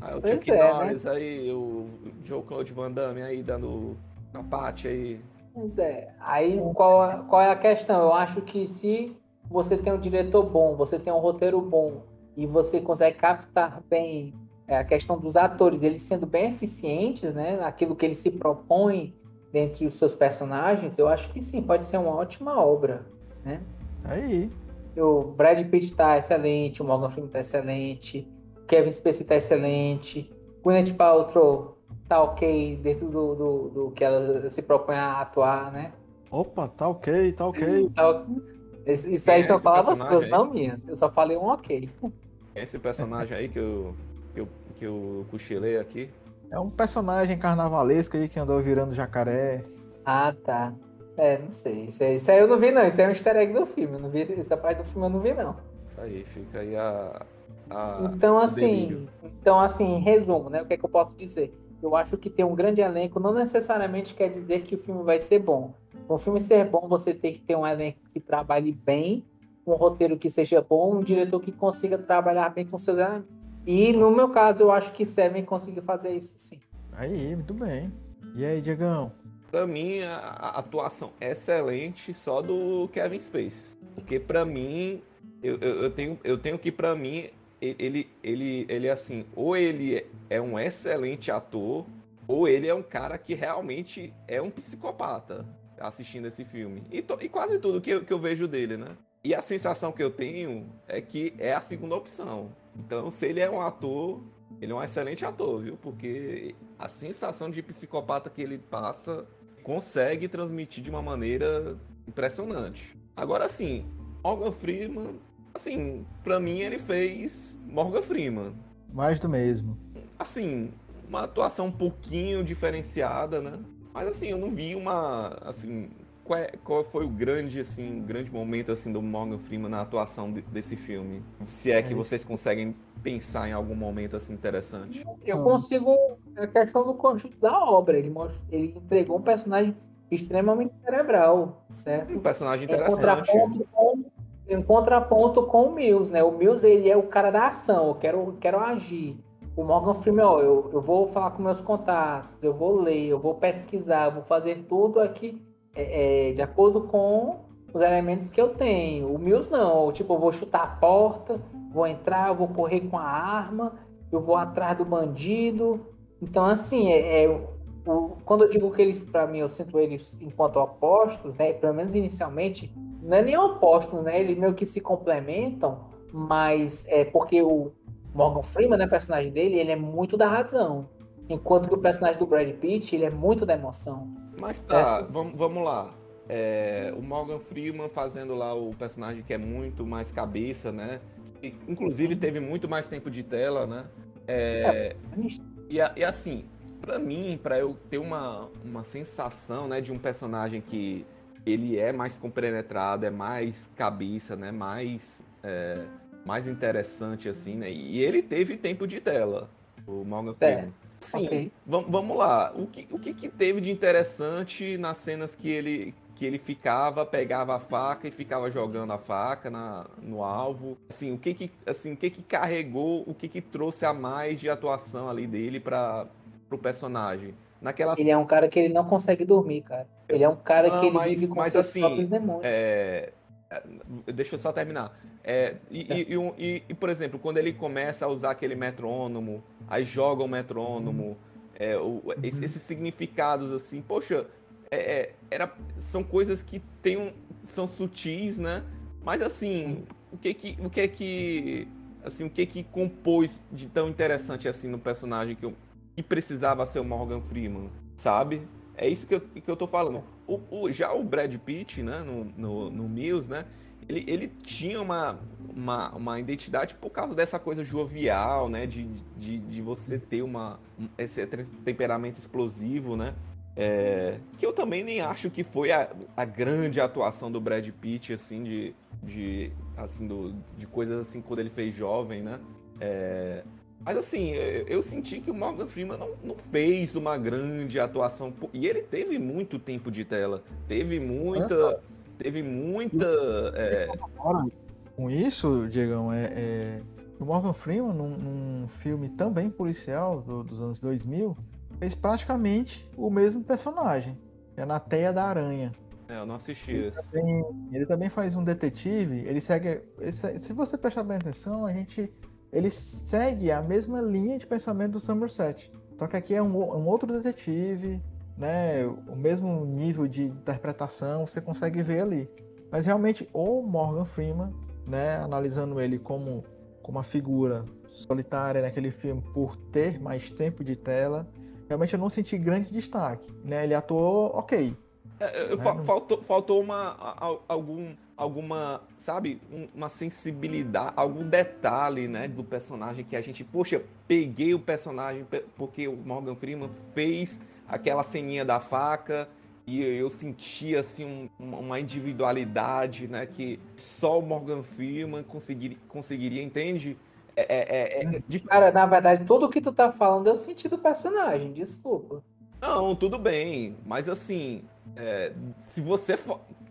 Aí o Chuck é, né? Norris aí, o Joe Claude Van Damme aí dando uma parte aí. Pois é. Aí qual, é- qual é a questão? Eu acho que se você tem um diretor bom, você tem um roteiro bom e você consegue captar bem é, a questão dos atores, eles sendo bem eficientes, né, naquilo que eles se propõem dentre os seus personagens, eu acho que sim, pode ser uma ótima obra, né? Aí. O Brad Pitt tá excelente, o Morgan Freeman tá excelente, o Kevin Spacey tá excelente, Gwyneth Paltrow tá ok dentro do, do, do que ela se propõe a atuar, né? Opa, tá ok, tá ok. Tá- Isso aí é são palavras personagem suas, aí? não minhas. Eu só falei um ok. Esse personagem aí que eu, que eu, que eu cochilei aqui. É um personagem carnavalesco aí que andou virando jacaré. Ah, tá. É, não sei. Isso aí, isso aí eu não vi, não. Isso aí é um easter egg do filme. Eu não vi, essa parte do filme eu não vi, não. Aí, fica aí a. a Então, assim, delírio. então, assim, em resumo, né? O que é que eu posso dizer? Eu acho que ter um grande elenco não necessariamente quer dizer que o filme vai ser bom. Para um filme ser bom, você tem que ter um elenco que trabalhe bem, um roteiro que seja bom, um diretor que consiga trabalhar bem com seus elementos. E no meu caso, eu acho que Seven conseguiu fazer isso sim. Aí, muito bem. E aí, Diegão? Pra mim, a, a atuação excelente só do Kevin Space. Porque pra mim, eu, eu, eu tenho, eu tenho que, pra mim, ele, ele, ele assim, ou ele é um excelente ator, ou ele é um cara que realmente é um psicopata assistindo esse filme. E, to- e quase tudo que eu, que eu vejo dele, né? E a sensação que eu tenho é que é a segunda opção. Então, se ele é um ator, ele é um excelente ator, viu? Porque a sensação de psicopata que ele passa consegue transmitir de uma maneira impressionante. Agora, assim, Morgan Freeman, assim, pra mim ele fez Morgan Freeman. Mais do mesmo. Assim, uma atuação um pouquinho diferenciada, né? Mas assim, eu não vi uma, assim, qual, é- qual foi o grande, assim, o grande momento, assim, do Morgan Freeman na atuação de- desse filme? Se é que vocês conseguem pensar em algum momento, assim, interessante. Eu consigo. A questão do conjunto da obra. Ele, mostra- ele entregou um personagem extremamente cerebral, certo? Um personagem Em interessante. contraponto com, em contraponto com o Mills, né? O Mills, ele é o cara da ação, eu quero, quero agir. O Morgan Freeman, ó, eu, eu vou falar com meus contatos, eu vou ler, eu vou pesquisar, eu vou fazer tudo aqui é, é, de acordo com os elementos que eu tenho. O Mills não, tipo, eu vou chutar a porta, vou entrar, vou correr com a arma, eu vou atrás do bandido. Então, assim, é, é, o- quando eu digo que eles, pra mim, eu sinto eles enquanto opostos, né? Pelo menos inicialmente, não é nem oposto, né? Eles meio que se complementam, mas é porque o Morgan Freeman, né, personagem dele, ele é muito da razão. Enquanto que o personagem do Brad Pitt, ele é muito da emoção. Mas tá, vamos, vamos lá. É, o Morgan Freeman fazendo lá o personagem que é muito mais cabeça, né? E, inclusive teve muito mais tempo de tela, né? É, e, a- e assim, pra mim, pra eu ter uma, uma sensação, né, de um personagem que ele é mais compenetrado, é mais cabeça, né? Mais, é, mais interessante, assim, né? E ele teve tempo de tela, o Morgan Certo. Freeman. Sim, Ok. vam- vamos lá. O que, o que, que teve de interessante nas cenas que ele, que ele ficava, pegava a faca e ficava jogando a faca na, no alvo? Assim, o que que, assim, o que que carregou, o que que trouxe a mais de atuação ali dele para o personagem? Naquela Ele é um cara que ele não consegue dormir, cara. Ele é um cara Não, que ele mas- vive com mas seus assim, próprios demônios. É, deixa eu só terminar. É, e, e- e e- por exemplo, quando ele começa a usar aquele metrônomo, aí joga o metrônomo, é, o- Uhum. esses significados assim, poxa, é, é, era, são coisas que tem um- são sutis, né? Mas assim, o que que, o que é que, assim, o que que compôs de tão interessante assim no personagem que, eu- que precisava ser o Morgan Freeman, sabe? É isso que eu, que eu tô falando. O, o- já o Brad Pitt, né, no, no, no Mills, né, ele, ele tinha uma, uma, uma identidade por causa dessa coisa jovial, né, de, de, de você ter uma, um- esse temperamento explosivo, né, é, que eu também nem acho que foi a, a grande atuação do Brad Pitt, assim, de, de, assim, do, de coisas assim, quando ele fez jovem, né, é, Mas assim, eu senti que o Morgan Freeman não, não, fez uma grande atuação. E ele teve muito tempo de tela. Teve muita. Teve muita. É... Com isso, Diegão, é, é, o Morgan Freeman, num, num filme também policial do, dos anos 2000, fez praticamente o mesmo personagem. É na Teia da Aranha. É, eu não assisti ele esse. Também, ele também faz um detetive. Ele segue. Ele, se você prestar bem atenção, a gente ele segue a mesma linha de pensamento do Somerset. Só que aqui é um, um outro detetive, né? O mesmo nível de interpretação você consegue ver ali. Mas realmente o Morgan Freeman, né, analisando ele como, como uma figura solitária naquele filme por ter mais tempo de tela, realmente eu não senti grande destaque, né? Ele atuou ok. É, é né? faltou, faltou uma, algum alguma, sabe, uma sensibilidade, algum detalhe, né, do personagem que a gente, poxa, peguei o personagem porque o Morgan Freeman fez aquela ceninha da faca e eu senti assim um, uma individualidade, né, que só o Morgan Freeman conseguiria, conseguiria entende? É, é, é, é de... Cara, na verdade, tudo que tu tá falando eu senti do personagem, desculpa. Não, tudo bem, mas assim, é, se você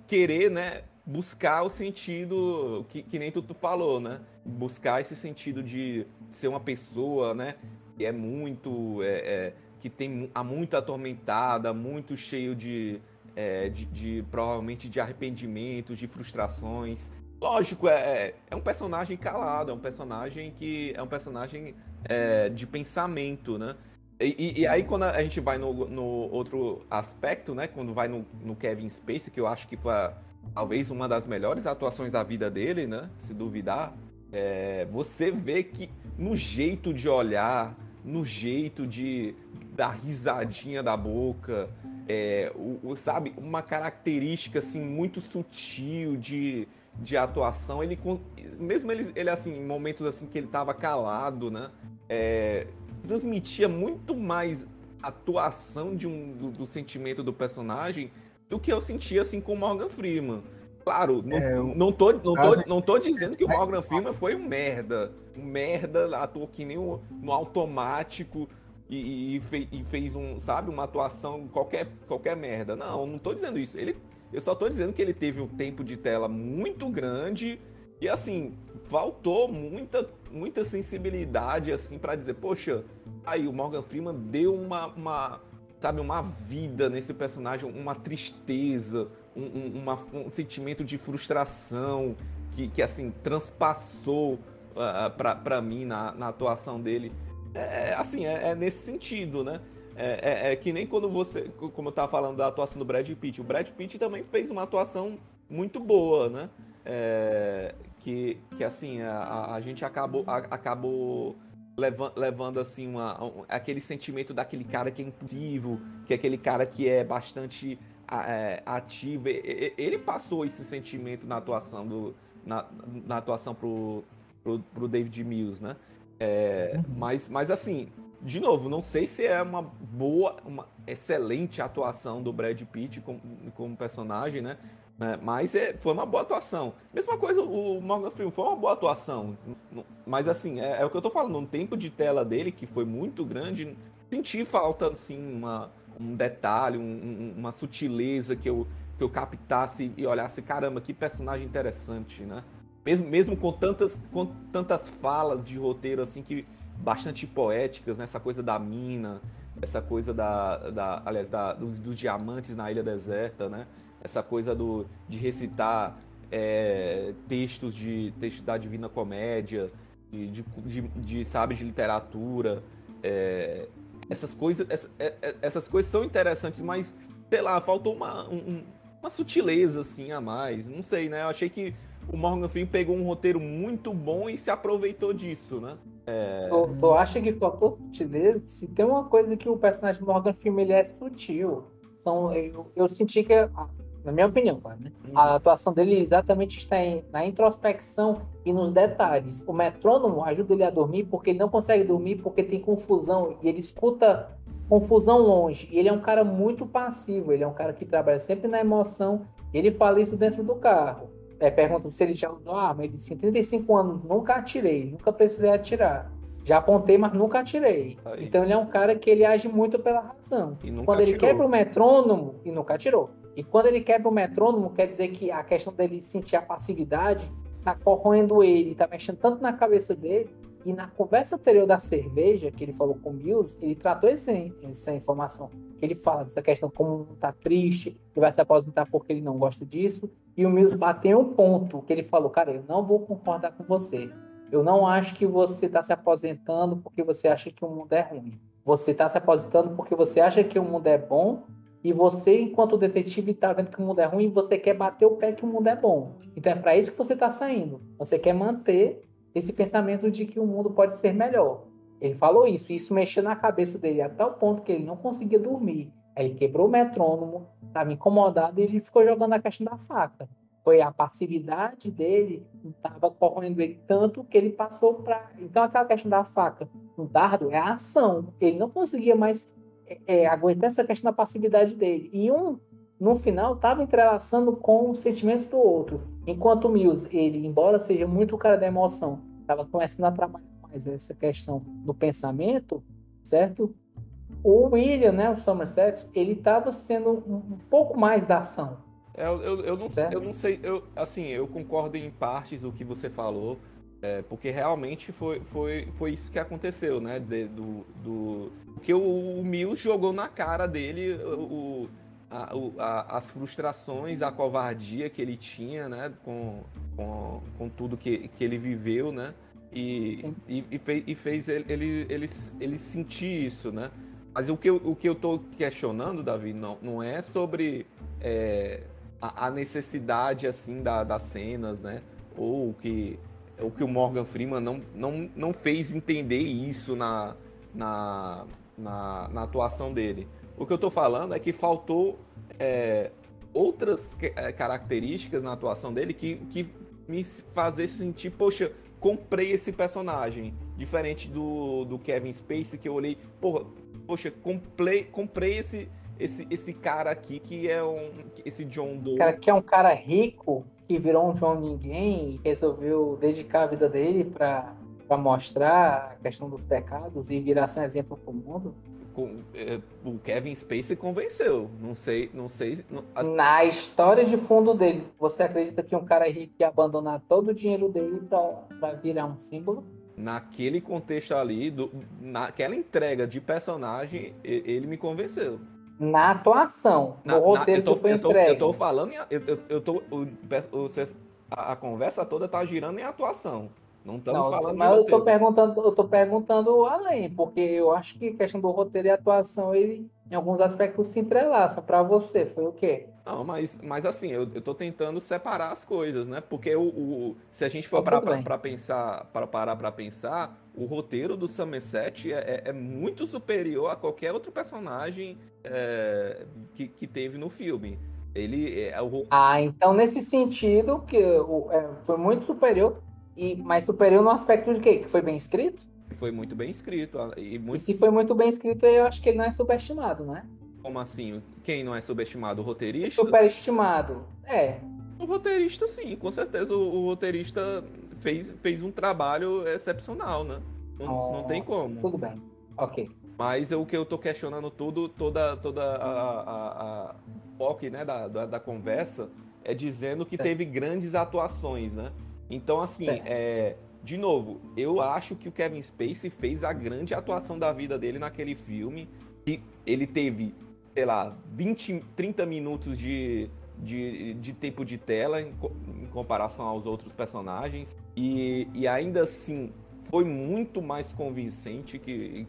querer, né, buscar o sentido que, que nem tu, tu falou, né? Buscar esse sentido de ser uma pessoa, né? Que é muito. É, é, que tem a muito atormentada, muito cheio de, é, de, de, provavelmente de arrependimentos, de frustrações. Lógico, é, é, é um personagem calado, é um personagem que é um personagem é, de pensamento, né? E, e, aí quando a gente vai no, no outro aspecto, né? Quando vai no, no Kevin Spacey, que eu acho que foi a, talvez uma das melhores atuações da vida dele, né? Se duvidar, é, você vê que no jeito de olhar, no jeito de dar risadinha da boca, é, o, o, sabe, uma característica assim muito sutil de, de atuação. Ele mesmo ele, ele assim, em momentos assim que ele estava calado, né? É, transmitia muito mais atuação de um, do, do sentimento do personagem do que eu sentia assim com o Morgan Freeman. Claro, não, é, não, tô, não, tô, não tô dizendo que o Morgan Freeman foi um merda. Um merda, atuou que nem um, no automático e, e, fez, e, fez, um, sabe, uma atuação qualquer, qualquer merda. Não, não tô dizendo isso. Ele, eu só tô dizendo que ele teve um tempo de tela muito grande e assim, faltou muita, muita sensibilidade assim para dizer, poxa, aí o Morgan Freeman deu uma, uma sabe, uma vida nesse personagem, uma tristeza, um, um, uma, um sentimento de frustração que, que assim, transpassou uh, ah, para mim na, na atuação dele. É, assim, é, é nesse sentido, né? É, é, é, que nem quando você, como eu tava falando da atuação do Brad Pitt, o Brad Pitt também fez uma atuação muito boa, né? É, que, que assim, a, a gente acabou, a, acabou levando, levando assim uma, um, aquele sentimento daquele cara que é impulsivo, que é aquele cara que é bastante é, ativo. Ele passou esse sentimento na atuação do na, na atuação pro, pro, pro David Mills, né? É, uhum. mas, mas assim, de novo, não sei se é uma boa, uma excelente atuação do Brad Pitt como, como personagem, né? Né? Mas é, foi uma boa atuação. Mesma coisa, o Morgan Freeman foi uma boa atuação. Mas assim, é, é, o que eu tô falando, um tempo de tela dele que foi muito grande, senti falta, assim, uma, um detalhe, um, uma sutileza que eu, que eu captasse e olhasse, caramba, que personagem interessante, né? Mesmo, mesmo com, tantas, com tantas falas de roteiro, assim, que bastante poéticas, né? Essa coisa da mina, essa coisa da, da aliás, da, dos, dos diamantes na ilha deserta, né? Essa coisa do, de recitar é, textos de textos da Divina Comédia, de, de, de, de sabe, de literatura. É, essas coisas essa, é, é, essas coisas são interessantes, mas sei lá, faltou uma, um, uma sutileza assim a mais. Não sei, né? Eu achei que o Morgan Freeman pegou um roteiro muito bom e se aproveitou disso, né? É... Tu, tu acha que faltou sutileza? Se tem uma coisa que o personagem Morgan Freeman ele é sutil, são, eu, eu senti que na minha opinião, cara, né? Uhum. A atuação dele exatamente está em, na introspecção e nos detalhes. O metrônomo ajuda ele a dormir porque ele não consegue dormir porque tem confusão e ele escuta confusão longe. E ele é um cara muito passivo, ele é um cara que trabalha sempre na emoção. Ele fala isso dentro do carro. É, pergunta se ele já usou arma. Ele disse: 35 anos, nunca atirei, nunca precisei atirar. Já apontei, mas nunca atirei. Aí. Então ele é um cara que ele age muito pela razão. E Quando ele atirou. quebra o metrônomo, e nunca atirou. E quando ele quebra o metrônomo, quer dizer que a questão dele sentir a passividade tá corroendo ele, tá mexendo tanto na cabeça dele. E na conversa anterior da cerveja, que ele falou com o Mills, ele tratou esse, essa informação. Ele fala dessa questão como tá triste, que vai se aposentar porque ele não gosta disso. E o Mills bateu um ponto que ele falou, cara, eu não vou concordar com você. Eu não acho que você está se aposentando porque você acha que o mundo é ruim. Você está se aposentando porque você acha que o mundo é bom e você, enquanto detetive, está vendo que o mundo é ruim você quer bater o pé que o mundo é bom. Então é para isso que você está saindo. Você quer manter esse pensamento de que o mundo pode ser melhor. Ele falou isso, e isso mexeu na cabeça dele até o ponto que ele não conseguia dormir. Aí ele quebrou o metrônomo, estava incomodado e ele ficou jogando a questão da faca. Foi a passividade dele que estava corroendo ele tanto que ele passou para. Então, aquela questão da faca no dardo é a ação. Ele não conseguia mais é, aguentar essa questão da passividade dele. E um, no final, estava entrelaçando com os sentimentos do outro. Enquanto o Mills, ele, embora seja muito o cara da emoção, estava começando a trabalhar mais essa questão do pensamento, certo? O William, né, o Somerset, ele estava sendo um, pouco mais da ação. É, Eu, eu, eu, não, Certo. eu não sei, eu, assim, eu concordo em partes do que você falou, é, porque realmente foi, foi, foi isso que aconteceu, né? de- do, do, porque o, o Mills jogou na cara dele o, a- o- a- as frustrações, a covardia que ele tinha, né? Com, com, com tudo que, que ele viveu, né? E, e, e fez, e fez ele, ele, ele, ele sentir isso, né? Mas o que eu, o que eu tô questionando, Davi, não, não é sobre é, a, a necessidade assim da, das cenas, né? Ou que o que o Morgan Freeman não, não, não fez entender isso na, na, na, na atuação dele. O que eu tô falando é que faltou é, outras é, características na atuação dele que, que me fazer sentir, poxa, comprei esse personagem. Diferente do, do Kevin Spacey, que eu olhei, porra, poxa, comprei, comprei esse, esse, esse cara aqui que é um. Esse John Doe. Cara que é um cara rico, que virou um João Ninguém e resolveu dedicar a vida dele para mostrar a questão dos pecados e virar assim, um exemplo para o mundo. é, o Kevin Spacey convenceu. Não sei, não sei. não- assim, Na história de fundo dele, você acredita que um cara rico ia abandonar todo o dinheiro dele para virar um símbolo? naquele contexto ali, do, naquela entrega de personagem, ele me convenceu. Na atuação, Na- no na- roteiro eu tô, que foi eu tô- entregue. eu tô falando, eu, eu, eu tô, o- você- a, a conversa toda tá girando em atuação. Não estamos Não, falando mas eu tô perguntando, eu tô perguntando além, porque eu acho que a questão do roteiro e atuação, ele em alguns aspectos se entrelaçam. Para você, foi o quê? Não, mas, mas assim, eu, eu tô tentando separar as coisas, né? Porque o, o- se a gente for Tá pra pensar, para parar para pensar, o roteiro do Somerset é, é- é muito superior a qualquer outro personagem é, que, que teve no filme. Ele é o ro- Ah, então nesse sentido, que o- é, foi muito superior, e mas superior no aspecto de quê? Que foi bem escrito? foi muito bem escrito e E muito se foi muito bem escrito, eu acho que ele não é subestimado, né? como assim, quem não é subestimado, o roteirista? Superestimado. É. O roteirista, sim, com certeza o, o roteirista fez, fez um trabalho excepcional, né? Não, não tem como. Tudo bem. Ok. Mas o que eu tô questionando tudo, toda, toda a, a, a foco né, da, da, da conversa é dizendo que teve grandes atuações, né? Então, assim, é, de novo, eu acho que o Kevin Spacey fez a grande atuação da vida dele naquele filme. E ele teve, sei lá, 20, 30 minutos de, de, de tempo de tela em, em comparação aos outros personagens. E, e ainda assim, foi muito mais convincente que.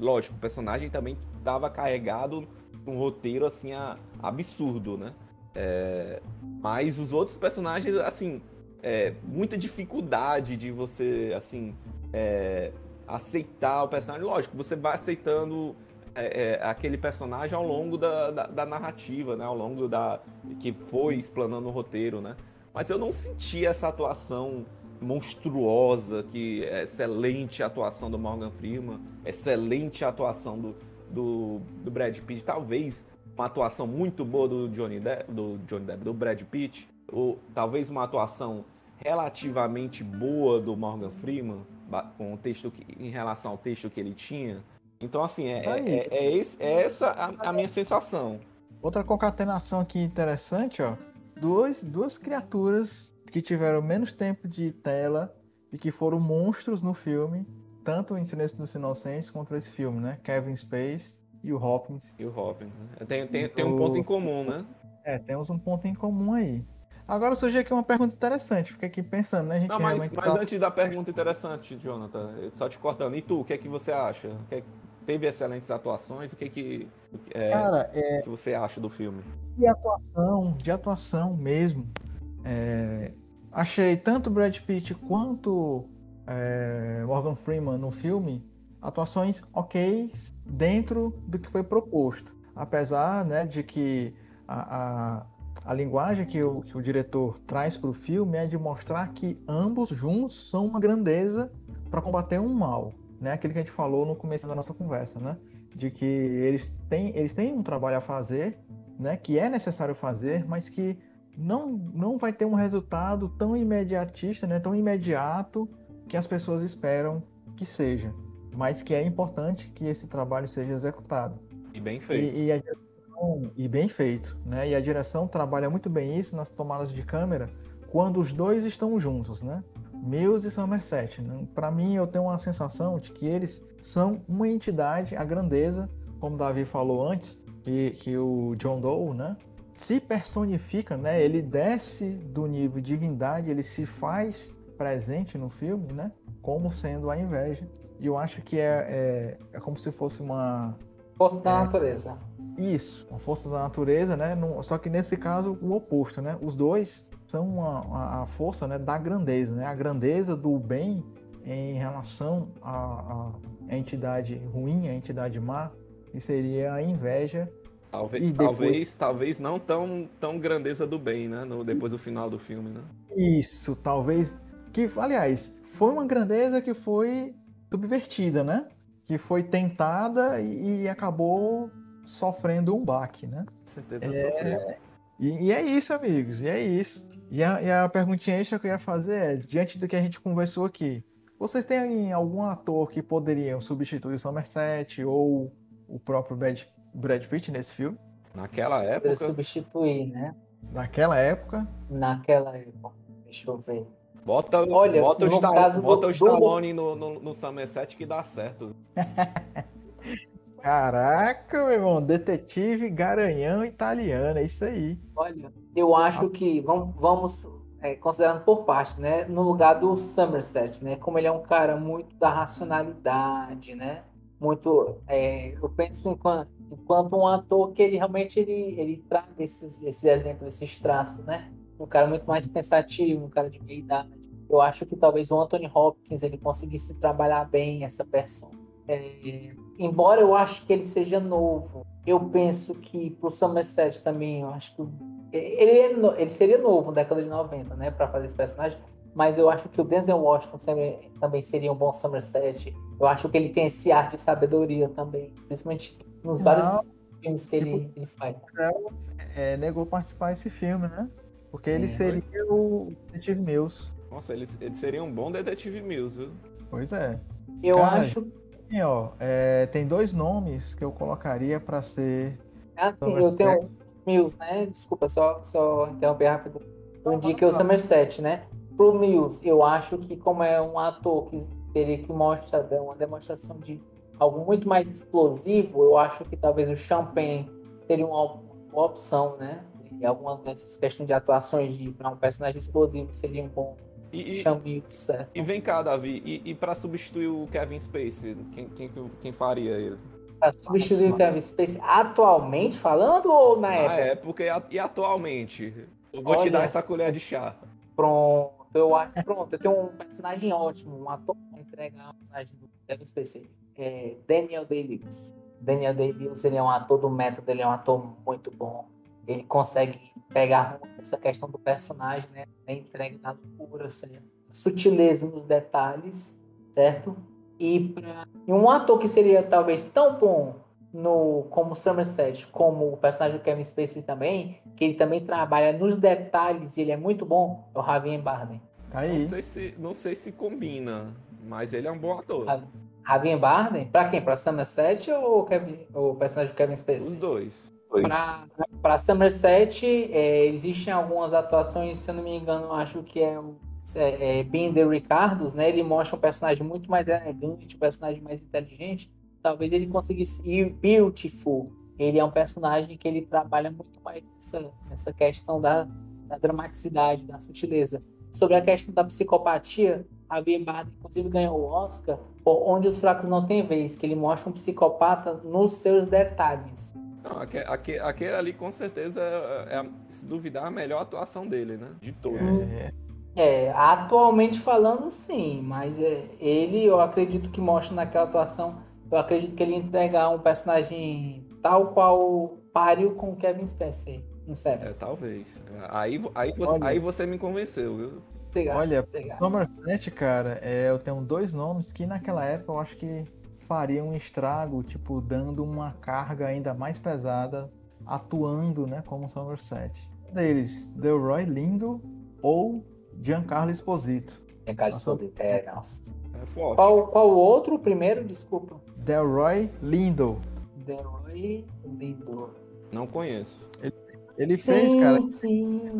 Lógico, o personagem também estava carregado um roteiro assim a- absurdo, né? É, mas os outros personagens, assim, é, muita dificuldade de você, assim, é, aceitar o personagem. Lógico, você vai aceitando é, é, aquele personagem ao longo da, da, da narrativa, né? Ao longo da que foi explanando o roteiro, né? Mas eu não senti essa atuação monstruosa, que excelente atuação do Morgan Freeman, excelente atuação do, do, do Brad Pitt, talvez uma atuação muito boa do Johnny Depp, do Johnny Depp, do Brad Pitt, ou talvez uma atuação relativamente boa do Morgan Freeman, com o texto que, em relação ao texto que ele tinha. Então, assim, é, Tá é, é esse- é essa a, a minha sensação. Outra concatenação aqui interessante, ó. Duas, duas criaturas que tiveram menos tempo de tela e que foram monstros no filme, tanto em Silêncio dos Inocentes quanto esse filme, né? Kevin Space e o Hopkins. E o Hopkins. Né? Tem, tem, tem um ponto em comum, né? É, temos um ponto em comum aí. Agora surgiu aqui uma pergunta interessante, fiquei aqui pensando, né? A gente Não, mas, mas tá- antes da pergunta interessante, Jonathan, só te cortando. E tu, o que é que você acha? O que é teve excelentes atuações? O que que, o que- é, Cara, é, que você acha do filme? de atuação, de atuação mesmo. é, achei tanto Brad Pitt quanto é, Morgan Freeman no filme atuações ok dentro do que foi proposto. Apesar né, de que a, a, a linguagem que o, que o diretor traz para o filme é de mostrar que ambos juntos são uma grandeza para combater um mal. Né? Aquilo que a gente falou no começo da nossa conversa, né? De que eles têm, eles têm um trabalho a fazer né, que é necessário fazer, mas que não, não vai ter um resultado tão imediatista, né, tão imediato que as pessoas esperam que seja, mas que é importante que esse trabalho seja executado. E bem feito. E, e, a direção, e bem feito, né? E a direção trabalha muito bem isso nas tomadas de câmera quando os dois estão juntos, né? Mills e Somerset. Né? Para mim, eu tenho uma sensação de que eles são uma entidade, a grandeza, como Davi falou antes, que, que o John Doe, né? Se personifica, né? Ele desce do nível de divindade, ele se faz presente no filme, né? Como sendo a inveja. E eu acho que é, é, é como se fosse uma, Força da É. natureza. isso, uma força da natureza, né? Só que nesse caso o oposto, né? Os dois são a, a força né, da grandeza, né? A grandeza do bem em relação à, entidade ruim, à entidade má, que seria a inveja. Talvez, E depois- talvez, talvez não tão, tão grandeza do bem, né? No, depois do final do filme, né? Isso, talvez que, aliás, foi uma grandeza que foi subvertida, né? Que foi tentada e, e acabou sofrendo um baque, né? Com certeza É. E, e é isso, amigos, e é isso. E a, e a perguntinha extra que eu ia fazer é, diante do que a gente conversou aqui, vocês têm algum ator que poderiam substituir o Somerset ou o próprio Brad, Brad Pitt nesse filme? Naquela época, substituir, né? Naquela época? Naquela época. Deixa eu ver. bota, Olha, bota, o, no Sta- caso do- bota o do- Stallone no, no, no Somerset que dá certo. [LAUGHS] Caraca, meu irmão, detetive garanhão italiano, é isso aí. Olha, eu acho que vamos, vamos é, considerando por parte, né? No lugar do Somerset, né? Como ele é um cara muito da racionalidade, né? Muito, é, eu penso enquanto, enquanto um ator que ele realmente ele, ele traz esses, esses exemplos, esses traços, né? Um cara muito mais pensativo, um cara de meia idade. Eu acho que talvez o Anthony Hopkins ele conseguisse trabalhar bem essa persona. É, embora eu acho que ele seja novo, eu penso que pro Somerset também, eu acho que ele, é no- ele seria novo na década de 90, né, para fazer esse personagem, mas eu acho que o Denzel Washington sempre- também seria um bom Somerset. Eu acho que ele tem esse ar de sabedoria também, principalmente nos Não. vários filmes que ele, ele faz. É, negou participar desse filme, né? Porque ele É. seria o detetive Mills. Nossa, ele, ele seria um bom detetive Mills, viu? Pois é. Eu Cara, acho E, ó, é, tem dois nomes que eu colocaria pra ser Assim, Somerset. eu tenho Mills, né? Desculpa, só, só interromper rápido. Eu indiquei o Somerset, né? Pro Mills, eu acho que como é um ator que teria que mostrar uma demonstração de algo muito mais explosivo, eu acho que talvez o Champagne seria uma, uma opção, né? E alguma dessas questões de atuaçes de para um personagem explosivo seria um bom E, certo? e vem cá, Davi, e, e pra substituir o Kevin Spacey, quem, quem, quem faria ele? Pra substituir o Kevin Spacey atualmente falando ou na Ah, época? é, porque a- e atualmente? Eu vou te Olha. dar essa colher de chá. Pronto, eu acho. Pronto, eu tenho um personagem ótimo, um ator pra entregar um personagem do Kevin Spacey. É Daniel Day-Lewis. Daniel Day-Lewis, ele é um ator do método, ele é um ator muito bom. Ele consegue pegar essa questão do personagem, né? A entrega da loucura, certo? Sutileza nos detalhes, certo? E, pra... e um ator que seria talvez tão bom no como Somerset, como o personagem do Kevin Spacey também, que ele também trabalha nos detalhes e ele é muito bom, é o Javier Bardem. Tá Não aí. sei, se, não sei se combina, Mas ele é um bom ator. Javier Bardem? Pra quem? Pra Somerset ou Kevin, o personagem do Kevin Os Spacey? dois. Pra Somerset, é, existem algumas atuações, se eu não me engano, acho que é é, é, the Ricardos, né? Ele mostra um personagem muito mais elegante, um personagem mais inteligente. Talvez ele conseguisse. O Beautiful, ele é um personagem que ele trabalha muito mais nessa, nessa questão da, da dramaticidade, da sutileza. Sobre a questão da psicopatia, a Bardem, inclusive, ganhou o Oscar por Onde os Fracos Não Têm Vez, que ele mostra um psicopata nos seus detalhes. Não, aque- aque- aquele ali com certeza é, é, se duvidar, a melhor atuação dele, né? De todos. É, É, atualmente falando, sim, mas é, ele, eu acredito que mostra naquela atuação, eu acredito que ele entregar um personagem tal qual páreo com o Kevin Spacey no É, Seven. talvez. Aí, aí, você, aí você me convenceu, viu? Obrigado, Olha, obrigado. Somerset, cara, é, eu tenho dois nomes que naquela época eu acho que fariam um estrago, tipo, dando uma carga ainda mais pesada, atuando, né, como Somerset. Um deles, Delroy Lindo ou Giancarlo Esposito. Nossa. Esposito, é, nossa. É forte. Qual, qual o outro? O primeiro, desculpa. Delroy Lindo. Deroy Lindo. Não conheço. Ele sim, fez, cara, sim.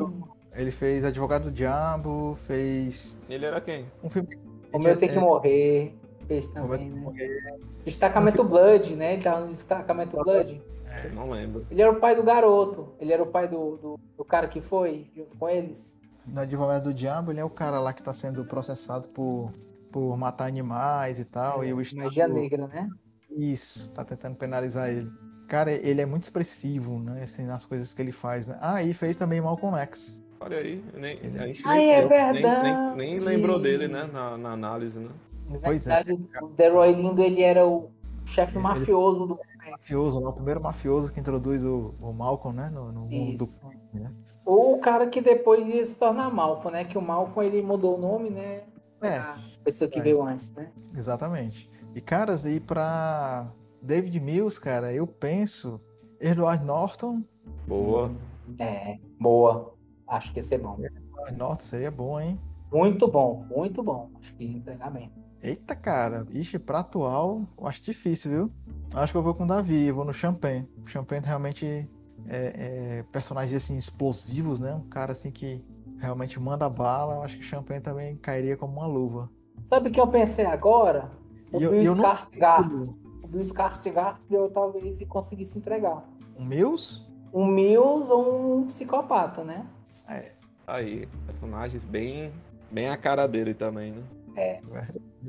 ele fez Advogado do Diabo, fez Ele era quem? um filme O meu tem que é, morrer. Tem também, né? morrer. Destacamento Blood, né? Ele tava no destacamento Blood. Eu não lembro. Ele era o pai do garoto. Ele era o pai do, do, do cara que foi junto com eles. No Advogado do Diabo, ele é o cara lá que tá sendo processado por, por matar animais e tal, e o Estado... É, Magia negra, né? Isso, tá tentando penalizar ele. Cara, ele é muito expressivo, né? Assim, nas coisas que ele faz, né? Ah, e fez também Malcolm X. Olha aí, nem, a gente Ai, nem, é nem- verdade. nem, nem lembrou dele, né? Na, na análise, né? Na Pois é, verdade, o Deroy Lindo, ele era o chefe Ele- mafioso do Mafioso, lá, o primeiro mafioso que introduz o, o Malcolm, né? No, no mundo do né? Ou o cara que depois ia se tornar Malcolm, né? Que o Malcolm, ele mudou o nome, né? É, A pessoa que É. veio antes, né? exatamente. E, caras, e pra David Mills, cara, eu penso Edward Norton. Boa. É, boa. Acho que ia ser bom. Edward Norton seria bom, hein? Muito bom, muito bom. Acho que ia entregar bem. Eita, cara. Ixi, pra atual, eu acho difícil, viu? Acho que eu vou com o Davi, eu vou no Champagne. O Champagne realmente é, é personagens assim explosivos, né? Um cara assim que realmente manda bala. Eu acho que o Champagne também cairia como uma luva. Sabe o que eu pensei agora? O eu- Bill não- Skarsgård. O Bill Skarsgård eu talvez conseguisse entregar. O Mills? Um Mills ou um psicopata, né? É, Aí, personagens bem, bem a cara dele também, né? É,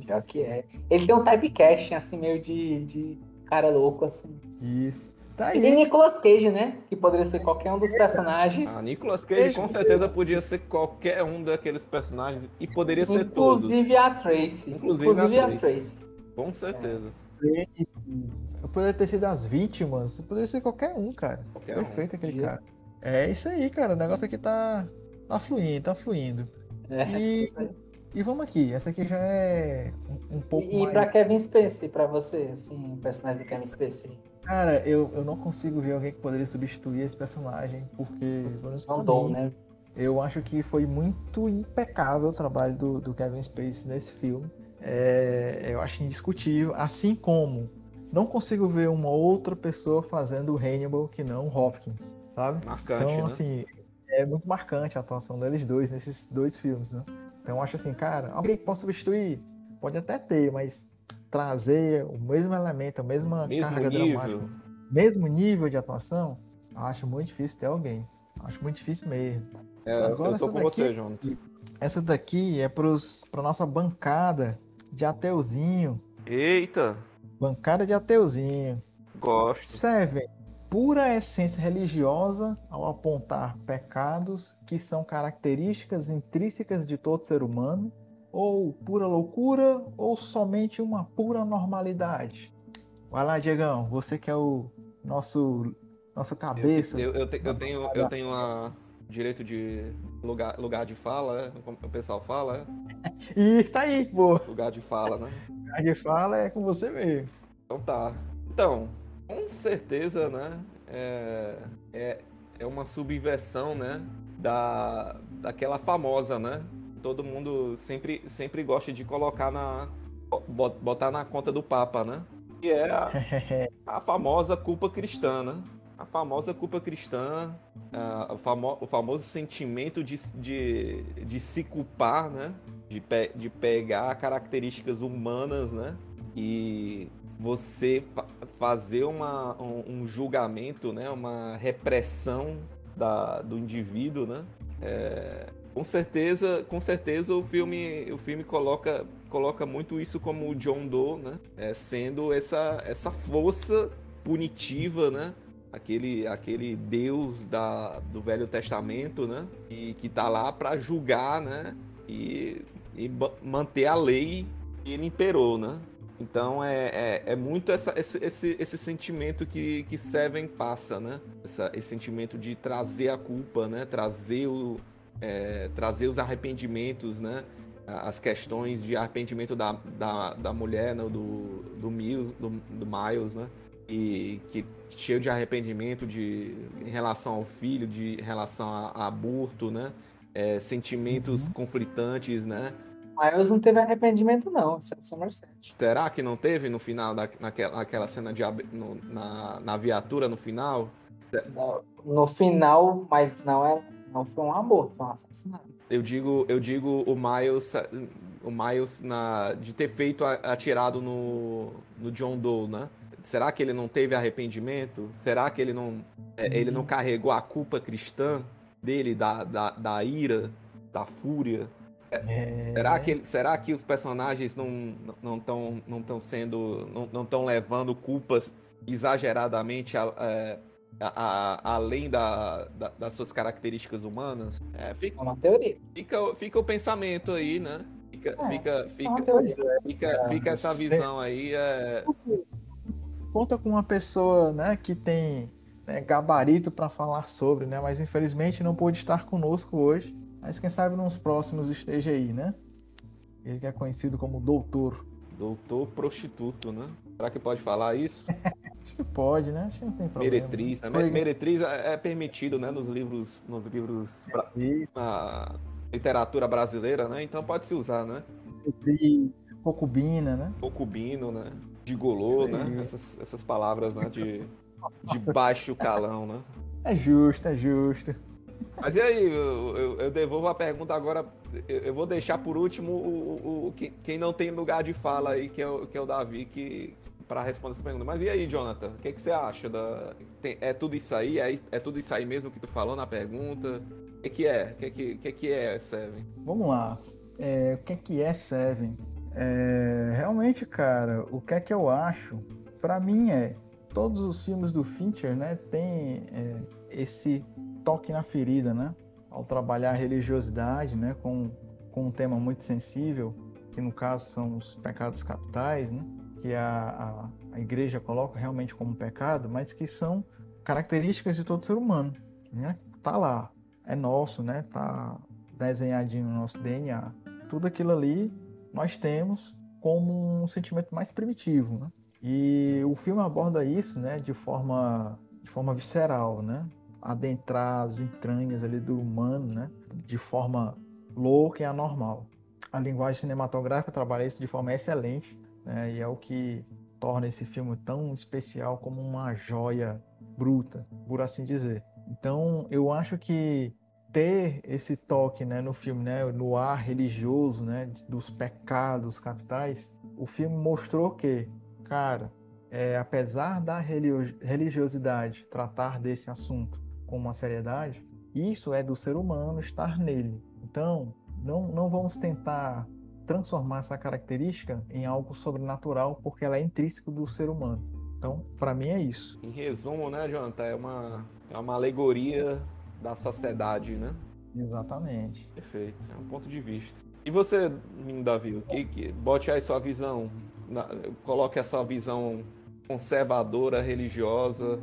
já que é. Ele tem um typecasting, assim, meio de, de cara louco, assim. isso. Tá E aí. Nicolas Cage, né? Que poderia ser qualquer um dos personagens. Ah, Nicolas Cage com certeza podia ser qualquer um daqueles personagens e poderia ser todos. Inclusive a Tracy. Inclusive Inclusive, a a Tracy. Tracy. Com certeza. Isso. Eu poderia ter sido as vítimas. Poderia ser qualquer um, cara. Qualquer um. Perfeito aquele Podia. cara. É isso aí, cara. O negócio aqui tá, tá fluindo, tá fluindo. É, E- isso aí. E vamos aqui. Essa aqui já é um, um pouco E mais. pra Kevin Spacey, pra você, assim, o personagem do Kevin Spacey. Cara, eu, eu não consigo ver alguém que poderia substituir esse personagem, porque, Não dou, mim, né? eu acho que foi muito impecável o trabalho do, do Kevin Spacey nesse filme. É, eu acho indiscutível, assim como não consigo ver uma outra pessoa fazendo o Hannibal que não o Hopkins, sabe? Marcante, Então, né? assim, é muito marcante a atuação deles dois nesses dois filmes, né? Então, eu acho assim, cara, alguém que possa substituir, pode até ter, mas trazer o mesmo elemento, a mesma Mesmo carga nível. dramática, mesmo nível de atuação, eu acho muito difícil ter alguém. Acho muito difícil mesmo. É, Agora eu tô essa com daqui- você, Jonathan. Essa daqui é pros, pra nossa bancada de ateuzinho. Eita, Bancada de ateuzinho. gosto. Servem pura essência religiosa ao apontar pecados que são características intrínsecas de todo ser humano, ou pura loucura, ou somente uma pura normalidade. Vai lá, Diegão, você que é o nosso nosso cabeça. Eu, eu, te- eu tenho, eu tenho a direito de lugar, lugar de fala? Como o pessoal fala? [LAUGHS] E tá aí, pô. lugar de fala, né? A gente fala é com você mesmo. Então tá. Então, com certeza, né? É, é, é uma subversão, né? Da, daquela famosa, né? Todo mundo sempre, sempre gosta de colocar na, botar na conta do Papa, né? Que é a, [LAUGHS] a famosa culpa cristã, né? A famosa culpa cristã, o, famo, o famoso sentimento de, de, de se culpar, né? De, pe, de pegar características humanas, né? E você fa fazer uma, um, um, julgamento, né? Uma repressão da, do indivíduo, né? É, com certeza, com certeza o filme, o filme coloca, coloca muito isso como o John Doe, né? É, sendo essa, essa força punitiva, né? Aquele, aquele Deus da, do Velho Testamento, né? E que tá lá para julgar, né? E, e manter a lei que ele imperou, né? Então é, é, é muito essa, esse, esse, esse, sentimento que, que Seven passa, né? Essa, esse sentimento de trazer a culpa, né? Trazer, o, é, trazer os arrependimentos, né? As questões de arrependimento da, da, da mulher, né? do, do, Miles, do, do Miles, né? E que cheio de arrependimento de, em relação ao filho, de em relação a, a aborto, né? É, sentimentos uhum. conflitantes, né? Miles não teve arrependimento, não, Somerset. Será que não teve no final, da, naquela, naquela cena de no, na, na viatura no final? No, no, final, mas não é. Não foi um amor, foi um assassinato. Eu digo, eu digo o Miles, o Miles na, de ter feito atirado no, no John Doe, né? Será que ele não teve arrependimento? Será que ele não, é, ele não uhum. carregou a culpa cristã dele, da, da, da ira, da fúria? É... Será, que, será que os personagens não não estão não tão sendo não, não estão levando culpas exageradamente a, é, a, a, além da, da, das suas características humanas? É, fica, uma teoria. Fica, fica o pensamento aí, né? Fica, é, fica, fica, é, fica, fica essa visão aí. É... Conta com uma pessoa né, que tem né, gabarito para falar sobre, né? Mas infelizmente não pôde estar conosco hoje. Mas quem sabe nos próximos esteja aí, né? Ele que é conhecido como Doutor. Doutor prostituto, né? Será que pode falar isso? [LAUGHS] Acho que pode, né? Acho que não tem problema. Meretriz, né? Meretriz é, é permitido, né? Nos livros, nos livros na literatura brasileira, né? Então pode se usar, né? Meretriz, concubina, né? Concubino, né? Gigolô, né? Essas, essas palavras, né? De, de baixo calão, né? É justo, é justo. Mas e aí, eu, eu, eu, devolvo a pergunta agora. Eu, eu vou deixar por último o, o, quem não tem lugar de fala aí, que é o, que é o Davi, que para responder essa pergunta. Mas e aí, Jonathan? O que, que você acha da. Tem, é tudo isso aí? É, é tudo isso aí mesmo que tu falou na pergunta? O que, que é? O que, que, que, que é Seven? Vamos lá. É, o que, que é Seven? É, realmente, cara, o que é que eu acho? Para mim é todos os filmes do Fincher, né, tem é, esse toque na ferida, né? Ao trabalhar a religiosidade, né? Com, com um tema muito sensível, que no caso são os pecados capitais, né? Que a, a, a igreja coloca realmente como pecado, mas que são características de todo ser humano, né? Tá lá, é nosso, né? Tá desenhadinho no nosso DNA. Tudo aquilo ali nós temos como um sentimento mais primitivo, né? E o filme aborda isso, né, de forma de forma visceral, né? Adentrar as entranhas ali do humano, né? De forma louca e anormal. A linguagem cinematográfica trabalha isso de forma excelente, né? E é o que torna esse filme tão especial como uma joia bruta, por assim dizer. Então, eu acho que ter esse toque, né, no filme, né, no ar religioso, né, dos pecados capitais, o filme mostrou que, cara, é, apesar da religiosidade tratar desse assunto com uma seriedade, isso é do ser humano estar nele. Então, não, não vamos tentar transformar essa característica em algo sobrenatural, porque ela é intrínseca do ser humano. Então, para mim é isso. Em resumo, né, Jonathan, é uma, é uma alegoria da sociedade, né? Exatamente. Perfeito, é um ponto de vista. E você, menino Davi, que, que, bote aí sua visão, na, coloque a sua visão conservadora, religiosa,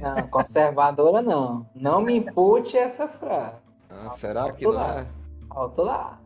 não, conservadora não. Não me impute essa frase. Ah, será que não lá. é? Alto lá.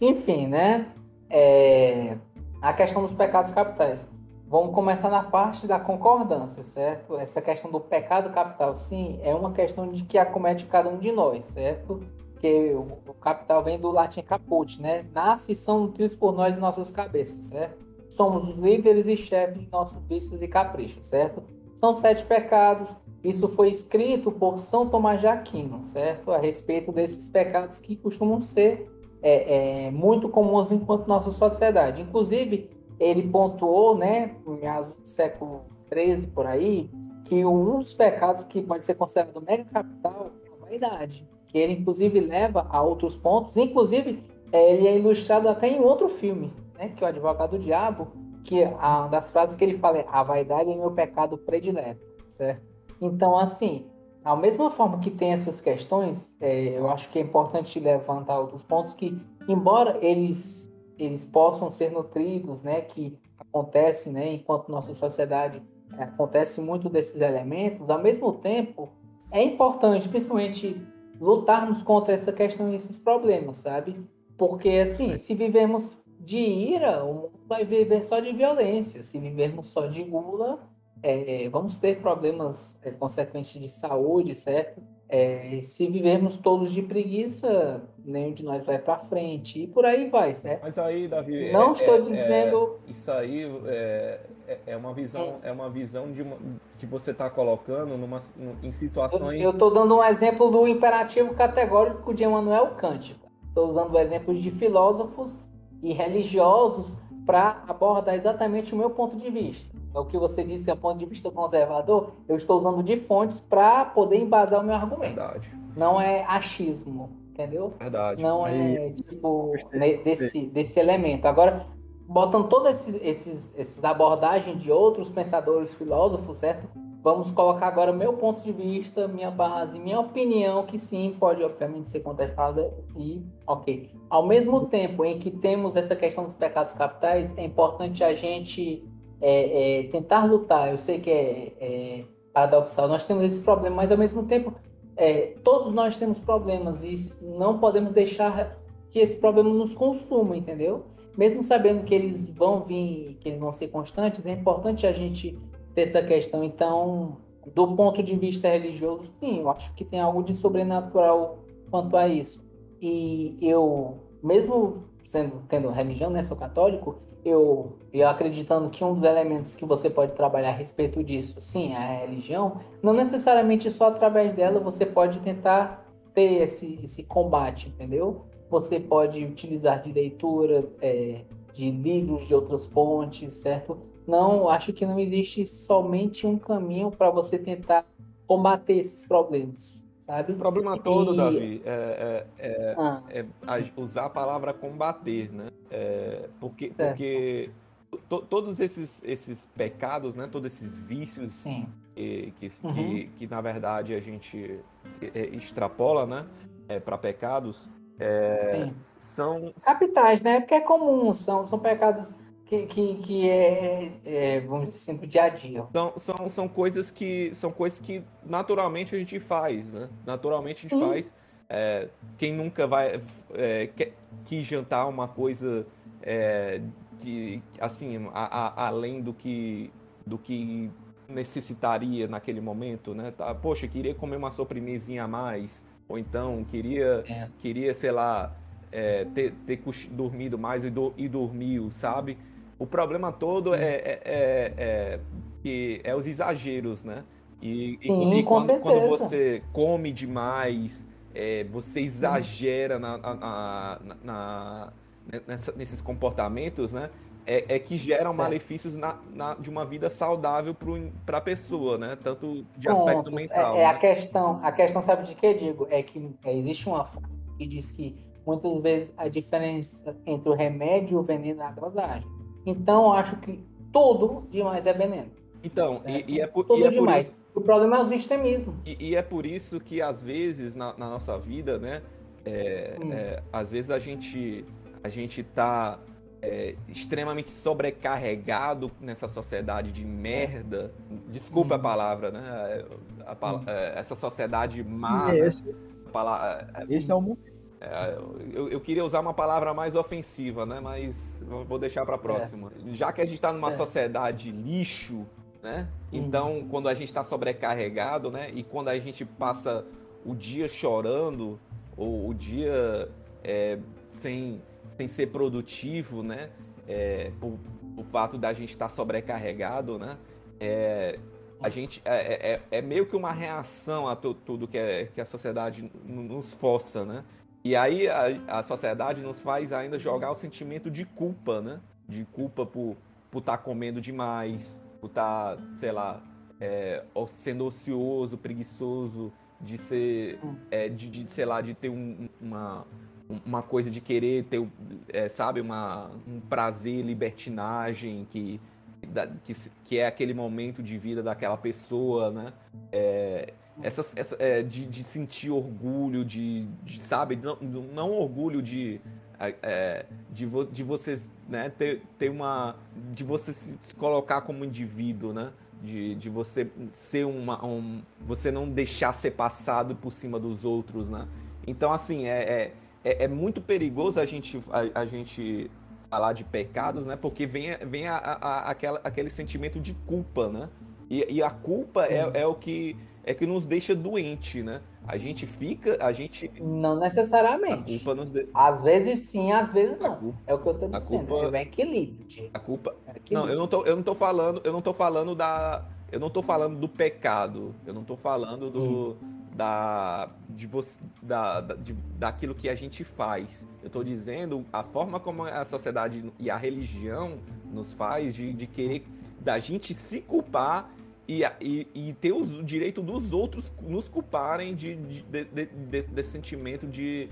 Enfim, né? É... A questão dos pecados capitais. Vamos começar na parte da concordância, certo? Essa questão do pecado capital, sim, é uma questão de que acomete cada um de nós, certo? que o, o capital vem do latim caput, né? Nasce e são nutridos por nós em nossas cabeças, certo? Somos os líderes e chefes de nossos vícios e caprichos, certo? São sete pecados. Isso foi escrito por São Tomás de Aquino, certo? A respeito desses pecados que costumam ser é, é, muito comuns enquanto nossa sociedade. Inclusive, ele pontuou, né, no meados do século XIII por aí, que um dos pecados que pode ser considerado mega capital é a vaidade, que ele inclusive leva a outros pontos, inclusive é, ele é ilustrado até em outro filme, né, que é o Advogado do Diabo, que a das frases que ele fala é a vaidade é meu pecado predileto, certo? Então, assim, da mesma forma que tem essas questões, é, eu acho que é importante levantar outros pontos que, embora eles eles possam ser nutridos, né, que acontece, né, enquanto nossa sociedade é, acontece muito desses elementos, ao mesmo tempo é importante, principalmente, lutarmos contra essa questão e esses problemas, sabe? Porque, assim, se vivermos de ira, o mundo vai viver só de violência. Se vivermos só de gula, é, vamos ter problemas é, consequentes de saúde, certo? É, se vivermos todos de preguiça, nenhum de nós vai para frente e por aí vai, certo? Mas aí, Davi, não é, estou é, dizendo é, isso aí é, é uma visão, é uma visão de uma, que você está colocando numa, em situações. Eu estou dando um exemplo do imperativo categórico de Emmanuel Kant. Estou usando exemplos de filósofos e religiosos para abordar exatamente o meu ponto de vista. É o que você disse, é ponto de vista conservador, eu estou usando de fontes para poder embasar o meu argumento. Verdade. Não é achismo, entendeu? Verdade. Não é tipo desse, desse elemento. Agora, botando todas esses, esses, esses abordagens de outros pensadores, filósofos, certo? Vamos colocar agora meu ponto de vista, minha base, minha opinião, que sim, pode obviamente ser contestada e ok. Ao mesmo tempo em que temos essa questão dos pecados capitais, é importante a gente é, é, tentar lutar. Eu sei que é, é, paradoxal, nós temos esse problema, mas ao mesmo tempo, é, todos nós temos problemas e não podemos deixar que esse problema nos consuma, entendeu? Mesmo sabendo que eles vão vir, que eles vão ser constantes, é importante a gente ter essa questão. Então, do ponto de vista religioso, sim, eu acho que tem algo de sobrenatural quanto a isso. E eu, mesmo sendo tendo religião, né, sou católico, eu, eu acreditando que um dos elementos que você pode trabalhar a respeito disso, sim, é a religião, não necessariamente só através dela você pode tentar ter esse, esse combate, entendeu? Você pode utilizar de leitura, é, de livros de outras fontes, certo? Não, acho que não existe somente um caminho para você tentar combater esses problemas, sabe? O problema todo, e... Davi, é, é, é, ah. é, usar a palavra combater, né? É, porque porque to, todos esses, esses pecados, né? Todos esses vícios Sim. Que, que, uhum. que, que, na verdade a gente é, extrapola, né? para pecados, são capitais, né? Porque é comum, são, são pecados que, que, que é, é, vamos dizer assim, do dia a dia. São, são, são coisas que são coisas que naturalmente a gente faz, né? Naturalmente a gente Sim. faz. É, quem nunca vai é, quis jantar uma coisa é, que assim a, a, além do que do que necessitaria naquele momento, né? Tá, poxa, queria comer uma sobremesinha a mais, ou então queria é. queria sei lá é, ter, ter dormido mais e, do, e dormiu, sabe? O problema todo é, é, é, é, que é os exageros, né? E, Sim, e quando, quando, você come demais, é, você exagera na, na, na, nessa, nesses comportamentos, né? É, é que geram certo. malefícios de uma vida saudável para a pessoa, né? Tanto de aspecto Pontos. mental. É, é né? a questão, a questão sabe de que digo é que existe uma que diz que muitas vezes a diferença entre o remédio e o veneno é a dosagem. Então, acho que tudo demais é veneno. Então, e, e, é por, tudo e é demais. Por isso, o problema é os extremismos. E, e, é por isso que, às vezes, na, na nossa vida, né? É, hum. é, às vezes a gente, a gente tá é, extremamente sobrecarregado nessa sociedade de merda. Desculpa hum. a palavra, né? A, a, hum. É, essa sociedade má. Esse, né? esse é o mundo é, eu, eu, queria usar uma palavra mais ofensiva, né? Mas vou deixar para a próxima. É. Já que a gente está numa é. sociedade lixo, né? Então, uhum. quando a gente está sobrecarregado, né? E quando a gente passa o dia chorando, ou o dia é, sem, sem ser produtivo, né? É, por, o fato da gente estar tá sobrecarregado, né? É, a gente é, é, é, é, meio que uma reação a tudo que, é, que a sociedade nos força, né? E aí a, a sociedade nos faz ainda jogar o sentimento de culpa, né? De culpa por estar tá comendo demais, por estar, tá, sei lá, é, sendo ocioso, preguiçoso, de ser, é, de, de, sei lá, de ter um, uma, uma coisa de querer ter, é, sabe, uma, um prazer, libertinagem que, que, que é aquele momento de vida daquela pessoa, né? É, essas, essa, é, de, de sentir orgulho, de, de sabe, não, não orgulho de, é, de, vo, de vocês né, ter, ter uma. de você se colocar como indivíduo, né? De, de você ser uma. Um, você não deixar ser passado por cima dos outros, né? Então, assim, é, é, é, é muito perigoso a gente, a, a, gente falar de pecados, né? Porque vem, vem a, a, aquela, aquele sentimento de culpa, né? E, e a culpa é, é o que é que nos deixa doente, né? A gente fica, a gente não necessariamente. A culpa nos de... Às vezes sim, às vezes não. Culpa... É o que eu tô dizendo. Culpa... É equilíbrio. A culpa. É equilíbrio. Não, eu não tô, eu não tô falando, eu não tô falando da, eu não tô falando do pecado. Eu não tô falando do hum da, de você, da, da, de, daquilo que a gente faz. Eu estou dizendo a forma como a sociedade e a religião nos faz de, de querer da gente se culpar e, e, e ter o direito dos outros nos culparem de, de, de, de desse sentimento de,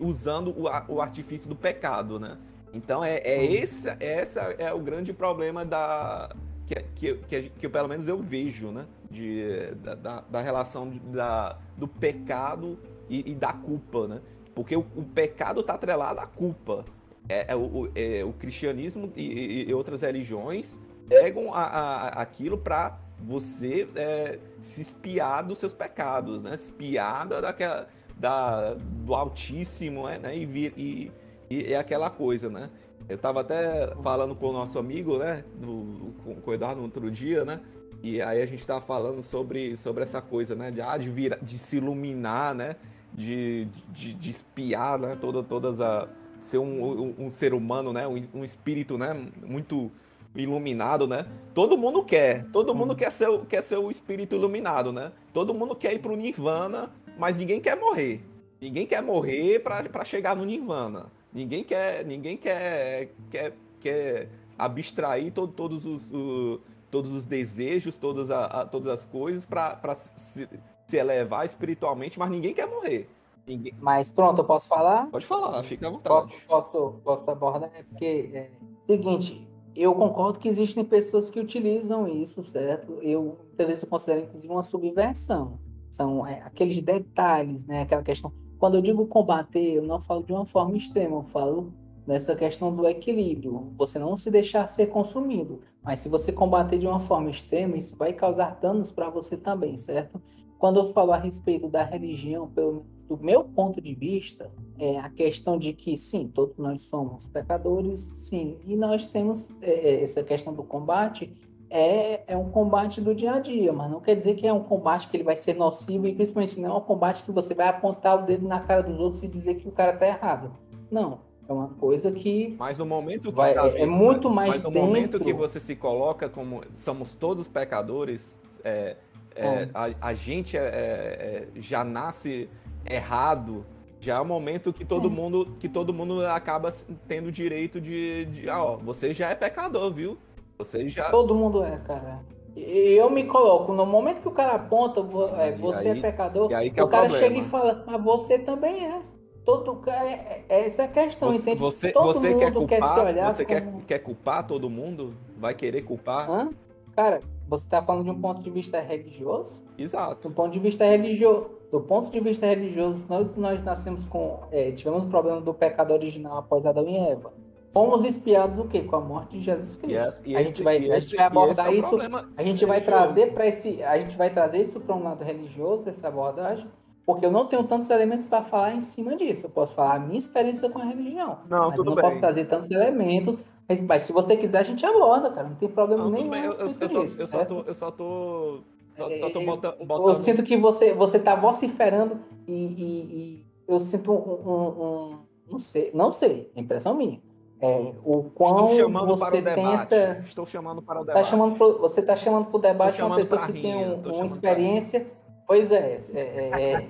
usando o, o artifício do pecado, né? Então é, é esse, essa é o grande problema da, que, que, que, que pelo menos eu vejo, né? De, da, da relação de, da, do pecado e, e, da culpa, né? Porque o, o pecado está atrelado à culpa. É, é, o, é, o cristianismo e, e, outras religiões pegam a, a, aquilo para você é, se espiar dos seus pecados, né? Espiar daquela, da, do Altíssimo, né? E, vir, e, e é aquela coisa, né? Eu estava até falando com o nosso amigo, né, no, com o Eduardo no outro dia, né, e aí a gente estava falando sobre, sobre essa coisa, né, de, ah, de, vir, de se iluminar, né, de, de, de espiar, né, toda, todas a... ser um, um, um ser humano, né, um, um, espírito, né, muito iluminado, né, todo mundo quer, todo mundo quer ser, quer ser o espírito iluminado, né, todo mundo quer ir para o Nirvana, mas ninguém quer morrer, ninguém quer morrer para chegar no Nirvana. Ninguém quer, ninguém quer, quer, quer abstrair todo, todos, os, o, todos os desejos, todas, a, a, todas as coisas para se, se elevar espiritualmente, mas ninguém quer morrer. Ninguém... Mas pronto, eu posso falar? Pode falar, fica à vontade. Posso, posso, posso abordar? É porque, é, seguinte, eu concordo que existem pessoas que utilizam isso, certo? Eu, eu considero, inclusive, uma subversão. São é, aqueles detalhes, né? Aquela questão quando eu digo combater, eu não falo de uma forma extrema, eu falo nessa questão do equilíbrio. Você não se deixar ser consumido, mas se você combater de uma forma extrema, isso vai causar danos para você também, certo? Quando eu falo a respeito da religião, pelo, do meu ponto de vista, é a questão de que, sim, todos nós somos pecadores, sim, e nós temos é, é essa questão do combate é, é um combate do dia a dia, mas não quer dizer que é um combate que ele vai ser nocivo e principalmente não é um combate que você vai apontar o dedo na cara dos outros e dizer que o cara tá errado. Não, é uma coisa que. Mas no momento que vai, tá é, é, muito mais mas no dentro... momento que você se coloca como somos todos pecadores, é, é, a, a, gente é, é, já nasce errado. Já é o momento que todo mundo que todo mundo acaba tendo direito de, de ah, ó, você já é pecador, viu? Você já. Todo mundo é, cara. Eu me coloco, no momento que o cara aponta, é, você é aí, é pecador, o é cara problema. chega e fala, mas você também é. Todo, é, é essa é a questão, você, entende? Você, todo você mundo quer, culpar, quer se olhar. Você como... quer, quer culpar todo mundo? Vai querer culpar? Hã? Cara, você está falando de um ponto de vista religioso? Exato. Do ponto de vista religioso, do ponto de vista religioso, nós, nós nascemos com. É, tivemos o problema do pecado original após Adão e Eva fomos espiados o quê? Com a morte de Jesus Cristo. Yes, a, gente vai, a gente vai abordar isso, a gente vai trazer para esse, a gente vai trazer isso para um lado religioso essa abordagem, porque eu não tenho tantos elementos para falar em cima disso. Eu posso falar a minha experiência com a religião, não, mas tudo não bem. posso trazer tantos elementos. Mas, mas, se você quiser a gente aborda, cara, não tem problema não, nenhum. Eu, eu, eu, só, eu, só tô, eu só tô só, só tô botando, botando... Eu sinto que você, você tá vociferando e, e, e eu sinto um, um, um não sei, não sei, é impressão minha. É, o quão você tem essa. Estou chamando para o tá debate. Tá chamando pro, você está chamando para o debate uma pessoa que tem um, uma experiência. Pois é, é, é, é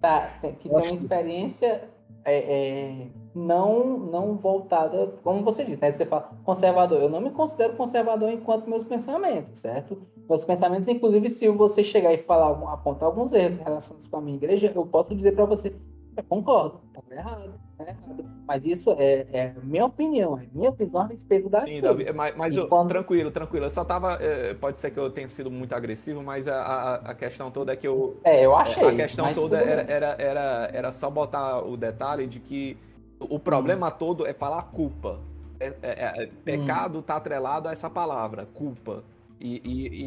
tá, que tem uma experiência é, é, não, não voltada, como você disse, né? Você fala conservador. Eu não me considero conservador enquanto meus pensamentos, certo? Meus pensamentos, inclusive, se você chegar e falar, apontar alguns erros relacionados com a minha igreja, eu posso dizer para você, eu concordo, tá errado, tá errado. Mas isso é, é minha opinião, é minha visão a respeito da. Sim, Davi, mas, mas eu, quando... tranquilo, tranquilo. Eu só tava. É, pode ser que eu tenha sido muito agressivo, mas a, a, a, questão toda é que eu. É, eu achei. A questão toda era, era, era, era só botar o detalhe de que o problema hum. todo é falar culpa. É, é, é pecado está hum. atrelado a essa palavra, culpa. E, e,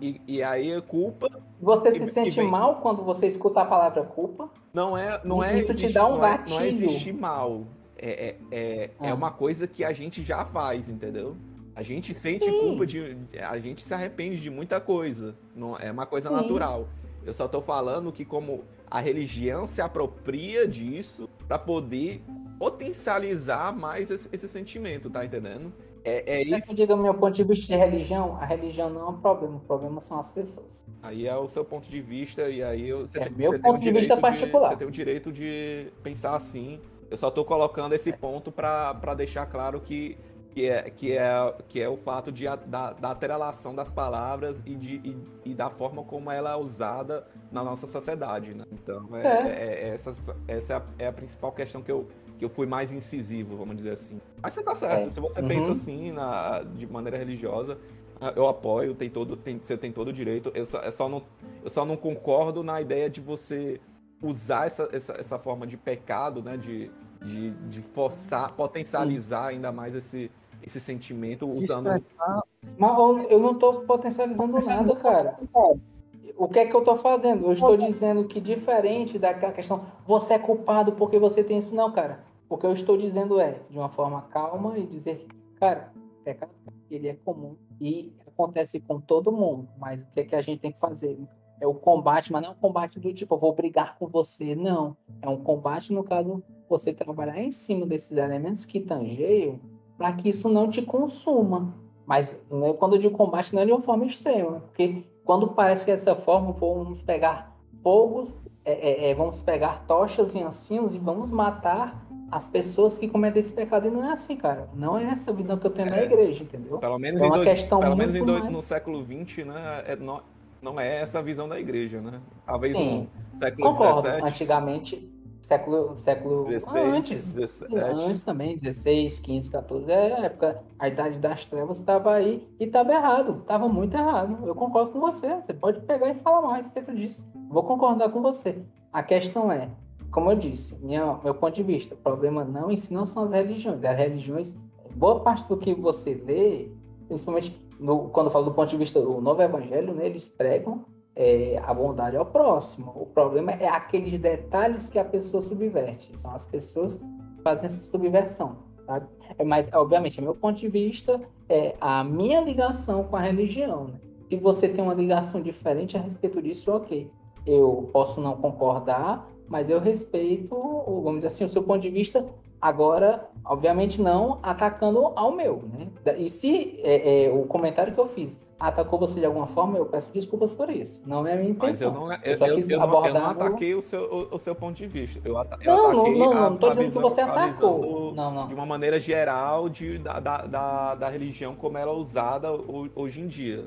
e, e, aí culpa. Você se sente mal quando você escuta a palavra culpa? Não é, não é. Isso te dá um gatilho. Não é, não é existir mal. É, é, é, é, ah. uma coisa que a gente já faz, entendeu? A gente sente Sim. culpa de. A gente se arrepende de muita coisa. Não, é uma coisa Sim. natural. Eu só tô falando que como a religião se apropria disso para poder potencializar mais esse, esse, sentimento, tá entendendo? É, é isso. Eu digo, meu ponto de vista de religião, a religião não é um problema, o problema são as pessoas. Aí é o seu ponto de vista, e aí você, é tem, meu ponto de vista particular. De, você tem o direito de pensar assim. Eu só estou colocando esse ponto para deixar claro que, que, é, que, é, que é o fato de, da, da atrelação das palavras e, de, e, e, da forma como ela é usada na nossa sociedade. Né? Então, é, é. é essa, essa é a, é a principal questão que eu, que eu fui mais incisivo, vamos dizer assim. Mas você tá certo, é. se você uhum. pensa assim, na, de maneira religiosa, ah, eu apoio, tem todo, tem, você tem todo o direito. Eu só, eu, só não, eu só não concordo na ideia de você usar essa, essa, essa forma de pecado, né? De, de, de forçar, potencializar ainda mais esse, esse sentimento usando. Mas eu não estou potencializando nada, cara. O que é que eu estou fazendo? Eu estou dizendo que diferente daquela questão, você é culpado porque você tem isso, não, cara. O que eu estou dizendo é, de uma forma calma e dizer, cara, pecado ele é comum e acontece com todo mundo, mas o que é que a gente tem que fazer? É o combate, mas não é um combate do tipo, eu vou brigar com você, não. É um combate, no caso, você trabalhar em cima desses elementos que tangeiam para que isso não te consuma. Mas né, quando eu digo combate, não é de uma forma extrema, porque quando parece que dessa forma, vamos pegar fogos, é, é, é, vamos pegar tochas e ancinhos e vamos matar as pessoas que cometem esse pecado. E não é assim, cara. Não é essa visão que eu tenho é, na igreja, entendeu? Pelo menos, é uma dois, questão pelo menos em dois, no século XX, né? É, não, não é essa visão da igreja, né? Talvez Sim, no século concordo. Antigamente, século, século 16, antes, 17. antes também, 16, 15, 14, é a época, a idade das trevas estava aí e estava errado, estava muito errado. Eu concordo com você, você pode pegar e falar mais a respeito disso. Vou concordar com você. A questão é, como eu disse, minha, meu ponto de vista, o problema não em si não são as religiões. As religiões, boa parte do que você lê, principalmente no, quando eu falo do ponto de vista do novo evangelho, né, eles pregam é, a bondade ao próximo. O problema é aqueles detalhes que a pessoa subverte. São as pessoas que fazem essa subversão, sabe? É, mas, obviamente, meu ponto de vista, é a minha ligação com a religião. Né? Se você tem uma ligação diferente a respeito disso, ok. Eu posso não concordar, mas eu respeito, vamos dizer assim, o seu ponto de vista. Agora, obviamente, não atacando ao meu, né? E se é, é, o comentário que eu fiz atacou você de alguma forma, eu peço desculpas por isso. Não é a minha intenção. Mas eu não, eu, eu só quis eu, abordar. Não, eu não ataquei o, seu, o, o, seu ponto de vista. Eu, ata, não, não, não, não, estou dizendo que você atacou. Não, não. De uma maneira geral de, da, da, da, da religião como ela é usada hoje em dia.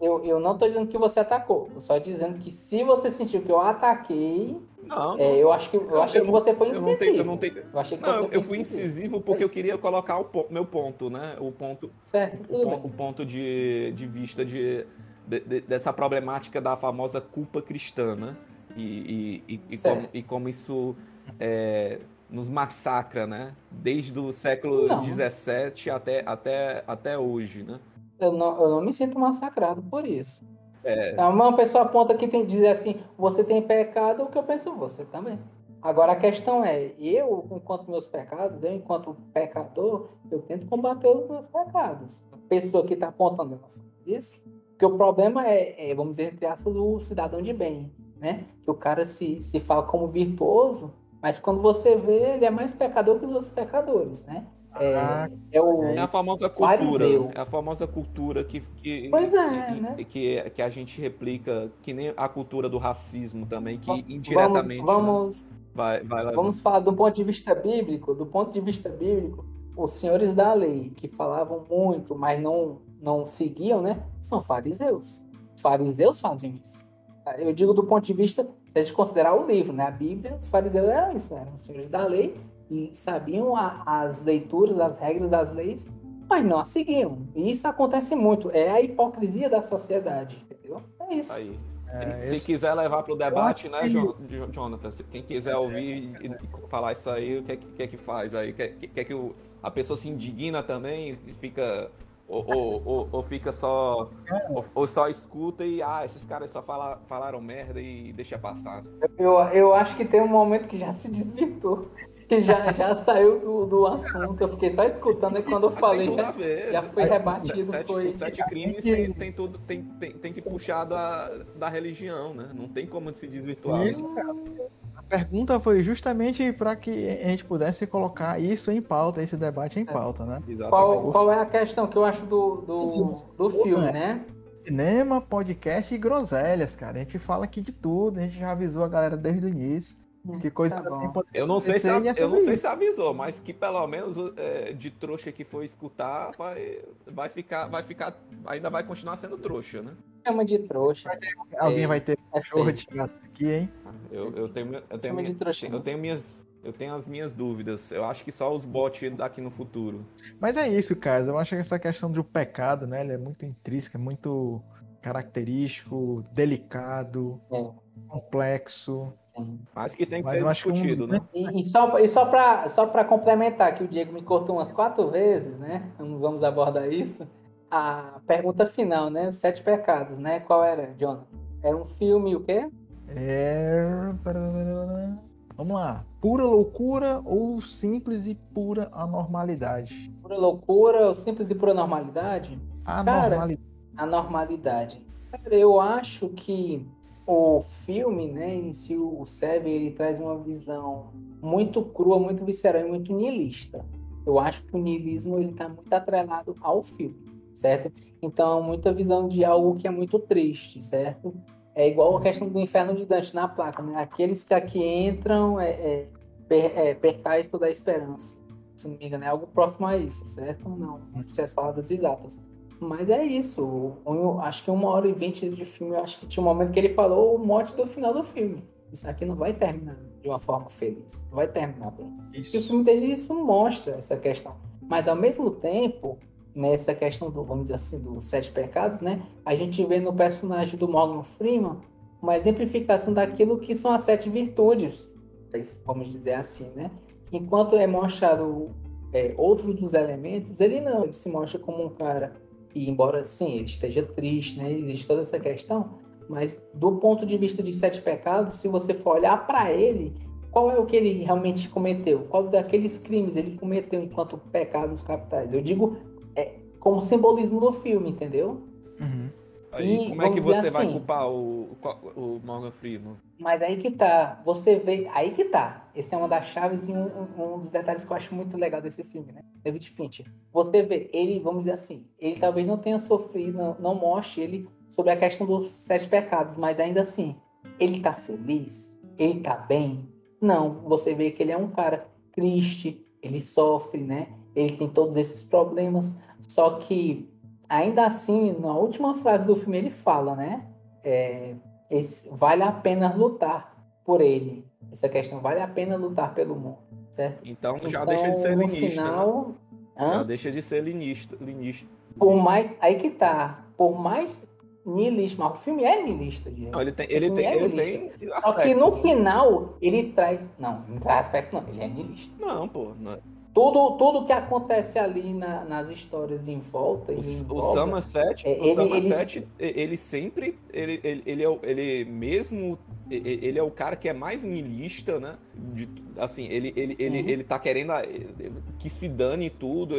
Eu, eu não estou dizendo que você atacou, só dizendo que se você sentiu que eu ataquei, não, é, eu acho que eu achei que você foi incisivo. Eu, tenho, eu, não tenho, eu achei que não, você eu fui incisivo porque eu queria colocar o meu ponto, né? O ponto, certo, o, o, ponto de, de vista de, de, de, dessa problemática da famosa culpa cristã, né? E, e, e, como, e como, isso é, nos massacra, né? Desde o século XVII até, até, até hoje, né? Eu não, eu não me sinto massacrado por isso. É. Uma pessoa aponta que tem dizer assim, você tem pecado, o que eu penso, você também. Agora a questão é, eu, enquanto meus pecados, eu, enquanto pecador, eu tento combater os meus pecados. A pessoa que está apontando isso, porque o problema é, é, vamos dizer, entre aspas, do cidadão de bem. né? Que o cara se, se fala como virtuoso, mas quando você vê, ele é mais pecador que os outros pecadores, né? É, Ah, é o É a famosa cultura. Fariseu. É a famosa cultura que, que, Pois é, que, né? que, que a gente replica, que nem a cultura do racismo também, que vamos, indiretamente né, vamos, vai, vai levar. vamos falar do ponto de vista bíblico. Do ponto de vista bíblico, os senhores da lei, que falavam muito, mas não, não seguiam, né? São fariseus. Os fariseus fazem isso. Eu digo do ponto de vista, se a gente considerar o livro, né? A Bíblia, os fariseus eram isso, né? eram os senhores da lei e sabiam a- as leituras, as regras das leis, mas não as seguiam. E isso acontece muito. É a hipocrisia da sociedade, entendeu? É isso. Aí. É, se esse- quiser levar para o debate, né, que- Jo- Jo- Jonathan? Quem quiser ouvir e, e falar isso aí, o que é que, que, é que faz aí? Quer, quer que o- a pessoa se indigna também e fica. Ou, ou, ou- ou fica só. Ou, ou só escuta e, ah, esses caras só fala, falaram merda e deixa passar. Eu, eu acho que tem um momento que já se desvirtou. Que [LAUGHS] já, já saiu do, do assunto. Eu fiquei só escutando e quando eu falei. tem tudo a ver. já foi rebatido, Sete, foi- sete crimes tem, tem tudo, tem, tem, tem que puxar da, da religião, né? Não tem como se desvirtuar. Isso, cara. A pergunta foi justamente para que a gente pudesse colocar isso em pauta, esse debate em pauta, né? Exatamente. Qual, qual é a questão que eu acho do, do, do filme, né? Cinema, podcast e groselhas, cara. A gente fala aqui de tudo, a gente já avisou a galera desde o início. Que coisa Tá bom. assim pode Eu não sei se, e é eu não sei se avisou, mas que pelo menos é, de trouxa que for escutar vai, vai ficar, vai ficar, ainda vai continuar sendo trouxa, né? Chama de trouxa. Alguém É, vai ter É cachorro feio. de gato aqui, hein? Eu, eu tenho, eu tenho, minha- trouxa. eu tenho minhas, eu tenho as minhas dúvidas. Eu acho que só os bots daqui no futuro. Mas é isso, cara. Eu acho que essa questão do pecado, né? Ele é muito intrínseca, muito característico, delicado, É. complexo. Sim. Mas que tem que Mas ser acho que um discutido, né? E, e só, e só para só pra complementar, que o Diego me cortou umas quatro vezes, né? Não vamos abordar isso. A pergunta final, né? Os sete pecados, né? Qual era, Jonathan? Era um filme, o quê? É... Vamos lá. Pura loucura ou simples e pura anormalidade? Pura loucura, simples e pura normalidade? Anormalidade. a normalidade. Cara, eu acho que o filme, né, em si, o Seven, ele traz uma visão muito crua, muito visceral e muito niilista. Eu acho que o niilismo ele está muito atrelado ao filme, certo? Então, muita visão de algo que é muito triste, certo? É igual a questão do inferno de Dante na placa, né? Aqueles que aqui entram é, é, per, é, percais toda a esperança. Se não me engano, é algo próximo a isso, certo? Não, não sei as palavras exatas. Mas é isso. Eu acho que uma hora e vinte de filme, acho que tinha um momento que ele falou o mote do final do filme. Isso aqui não vai terminar de uma forma feliz. Não vai terminar bem. E o Isso. filme desde isso mostra essa questão. Mas ao mesmo tempo, nessa questão do, vamos dizer assim, dos sete pecados, né? A gente vê no personagem do Morgan Freeman uma exemplificação daquilo que são as sete virtudes. Vamos dizer assim, né? Enquanto é mostrado é, outros dos elementos, ele não, ele se mostra como um cara e embora sim ele esteja triste, né? Existe toda essa questão, mas do ponto de vista de sete pecados, se você for olhar para ele, qual é o que ele realmente cometeu? Qual daqueles crimes ele cometeu enquanto pecados capitais? Eu digo é, como simbolismo do filme, entendeu? Uhum. Aí, E como é que você vai assim- culpar o, o Morgan Freeman? Mas aí que tá, você vê, aí que tá. Esse é uma das chaves e um, um- um dos detalhes que eu acho muito legal desse filme, né? David Fincher. Você vê, ele, vamos dizer assim, ele talvez não tenha sofrido, não, não mostre ele sobre a questão dos sete pecados, mas ainda assim, ele tá feliz? Ele tá bem? Não, você vê que ele é um cara triste, ele sofre, né? Ele tem todos esses problemas, só que ainda assim, na última frase do filme ele fala, né? É, esse- vale a pena lutar por ele. Essa questão, vale a pena lutar pelo mundo, certo? Então já então, deixa de ser linista, né? final, hã? Já deixa de ser linista. linista. por mais, aí que tá, por mais niilista, mas o filme é niilista, Diego. Ele tem, ele tem, é ele tem Só que no final, ele traz, não, não traz aspecto não, ele é niilista. Não, pô. Não. Tudo, tudo que acontece ali na- nas histórias em volta O, em o volta, Somerset, É, o ele- Somerset, ele, ele sempre, ele, ele, ele, é, o- ele mesmo, ele é o cara que é mais niilista, né? De, assim, ele, ele, ele, Uhum. ele tá querendo a- que se dane tudo,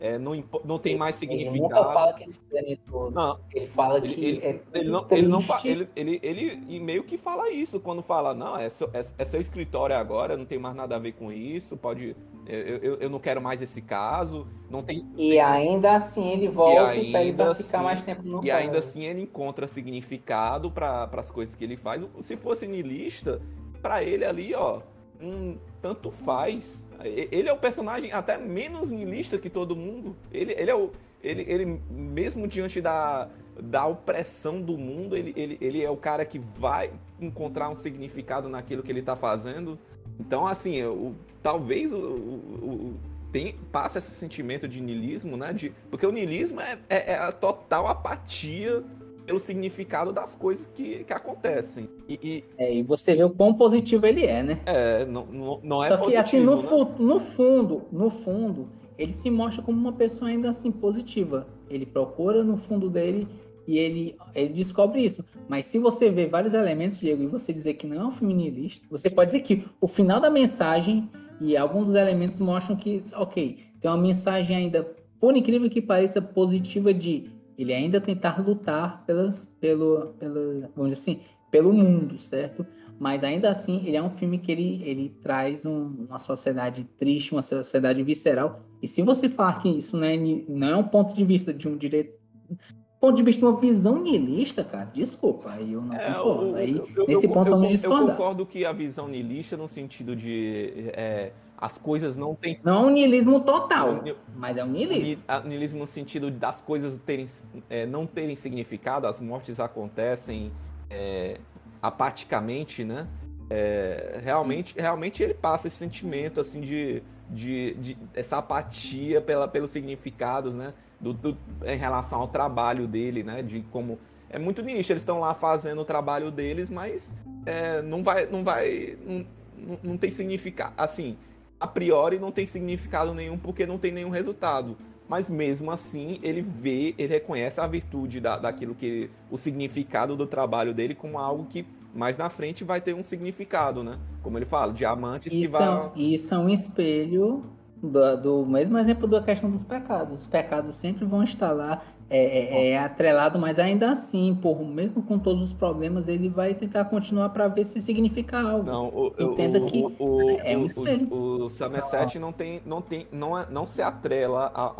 é, não, não tem mais Ele nunca significado. fala que se penetrou. Não, Ele fala que ele- é ele não, ele, não ele, ele, ele e meio que fala isso quando fala, não, é seu, é, é seu escritório agora, não tem mais nada a ver com isso, pode. Eu, eu, eu não quero mais esse caso, não tem. E ainda assim ele volta e, pede pra ainda ficar assim- mais tempo no E ainda assim ele encontra significado para as coisas que ele faz. Se fosse niilista, para ele ali, ó, hum, tanto faz. Ele é o personagem até menos niilista que todo mundo. Ele, ele é o. Ele, ele, mesmo diante da, da opressão do mundo, ele, ele, ele é o cara que vai encontrar um significado naquilo que ele tá fazendo. Então, assim, o, talvez o, o, o- tem, passa esse sentimento de niilismo, né? De, porque o niilismo é, é- é a total apatia pelo significado das coisas que, que acontecem. E, e, É, e você vê o quão positivo ele é, né? é, não, não, não é Só que positivo, assim, no, né? fu- no fundo, no fundo, ele se mostra como uma pessoa ainda assim positiva. Ele procura no fundo dele e ele, ele descobre isso. Mas se você vê vários elementos, Diego, e você dizer que não é um filme niilista, você pode dizer que o final da mensagem e alguns dos elementos mostram que, ok, tem uma mensagem ainda, por incrível que pareça, positiva de ele ainda tentar lutar pelas, pelo, pelo, vamos dizer assim, pelo mundo, certo? Mas ainda assim, ele é um filme que ele, ele traz um- uma sociedade triste, uma sociedade visceral. E se você falar que isso não é, não é um ponto de vista de um direito. Ponto de vista de uma visão niilista, cara, desculpa, aí eu não É, concordo. eu- aí, eu- eu- nesse eu- ponto, eu, vamos eu discordar. concordo que a visão niilista no sentido de é, as coisas não têm Não é um niilismo total, mas é um niilismo. Niilismo no sentido das coisas terem, é, não terem significado, as mortes acontecem é, apaticamente, né? É, realmente, realmente ele passa esse sentimento assim de, de, de- essa apatia pela, pelos significados, né? Do, do- em relação ao trabalho dele, né? De como é muito nicho, eles estão lá fazendo o trabalho deles, mas é, não vai, não vai, não, não, não tem significado, assim a priori não tem significado nenhum porque não tem nenhum resultado. Mas mesmo assim, ele vê, ele reconhece a virtude da, daquilo que. o significado do trabalho dele como algo que mais na frente vai ter um significado, né? Como ele fala, diamantes que Isso, é, vai. isso é um espelho do, do mesmo exemplo da questão dos pecados. Os pecados sempre vão estar lá, é, é- é atrelado, mas ainda assim, por, mesmo com todos os problemas, ele vai tentar continuar para ver se significa algo. Não, o, Entenda o, que o, o, é um o- espelho. O, o Somerset não tem, não tem, não, é- não se atrela a,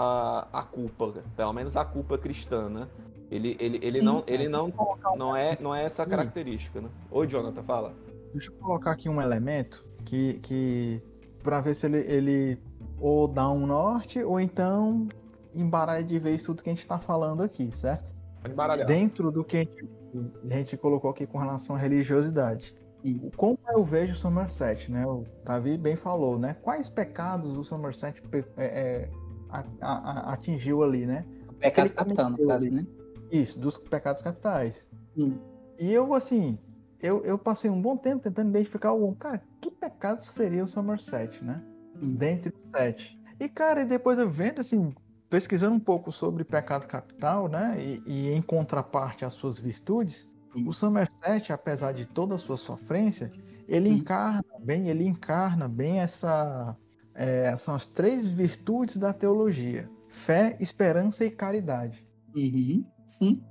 a, a culpa, pelo menos a culpa cristã, né? Ele, ele, ele Sim. não, ele não, não é, não é essa característica, né? Oi, Jonathan, fala. Deixa eu colocar aqui um elemento que, que para ver se ele, ele ou dá um norte ou então embaralha de vez tudo que a gente está falando aqui, certo? Pode baralhar. Dentro do que a gente, a gente colocou aqui com relação à religiosidade. Como eu vejo o Somerset, né? O Davi bem falou, né? Quais pecados o Somerset é, é, a- a- a- atingiu ali, né? O pecado capital, no caso, ali. né? Isso, dos pecados capitais. Hum. E eu, assim, eu, eu passei um bom tempo tentando identificar algum. Cara, que pecado seria o Somerset, né? Hum. Dentre os sete. E, cara, e depois eu vendo, assim, pesquisando um pouco sobre pecado capital, né? E, e em contraparte às suas virtudes, Hum. o Somerset, apesar de toda a sua sofrência, ele Hum. encarna bem, ele encarna bem essa. é, são as três virtudes da teologia: fé, esperança e caridade. Uhum. Sim.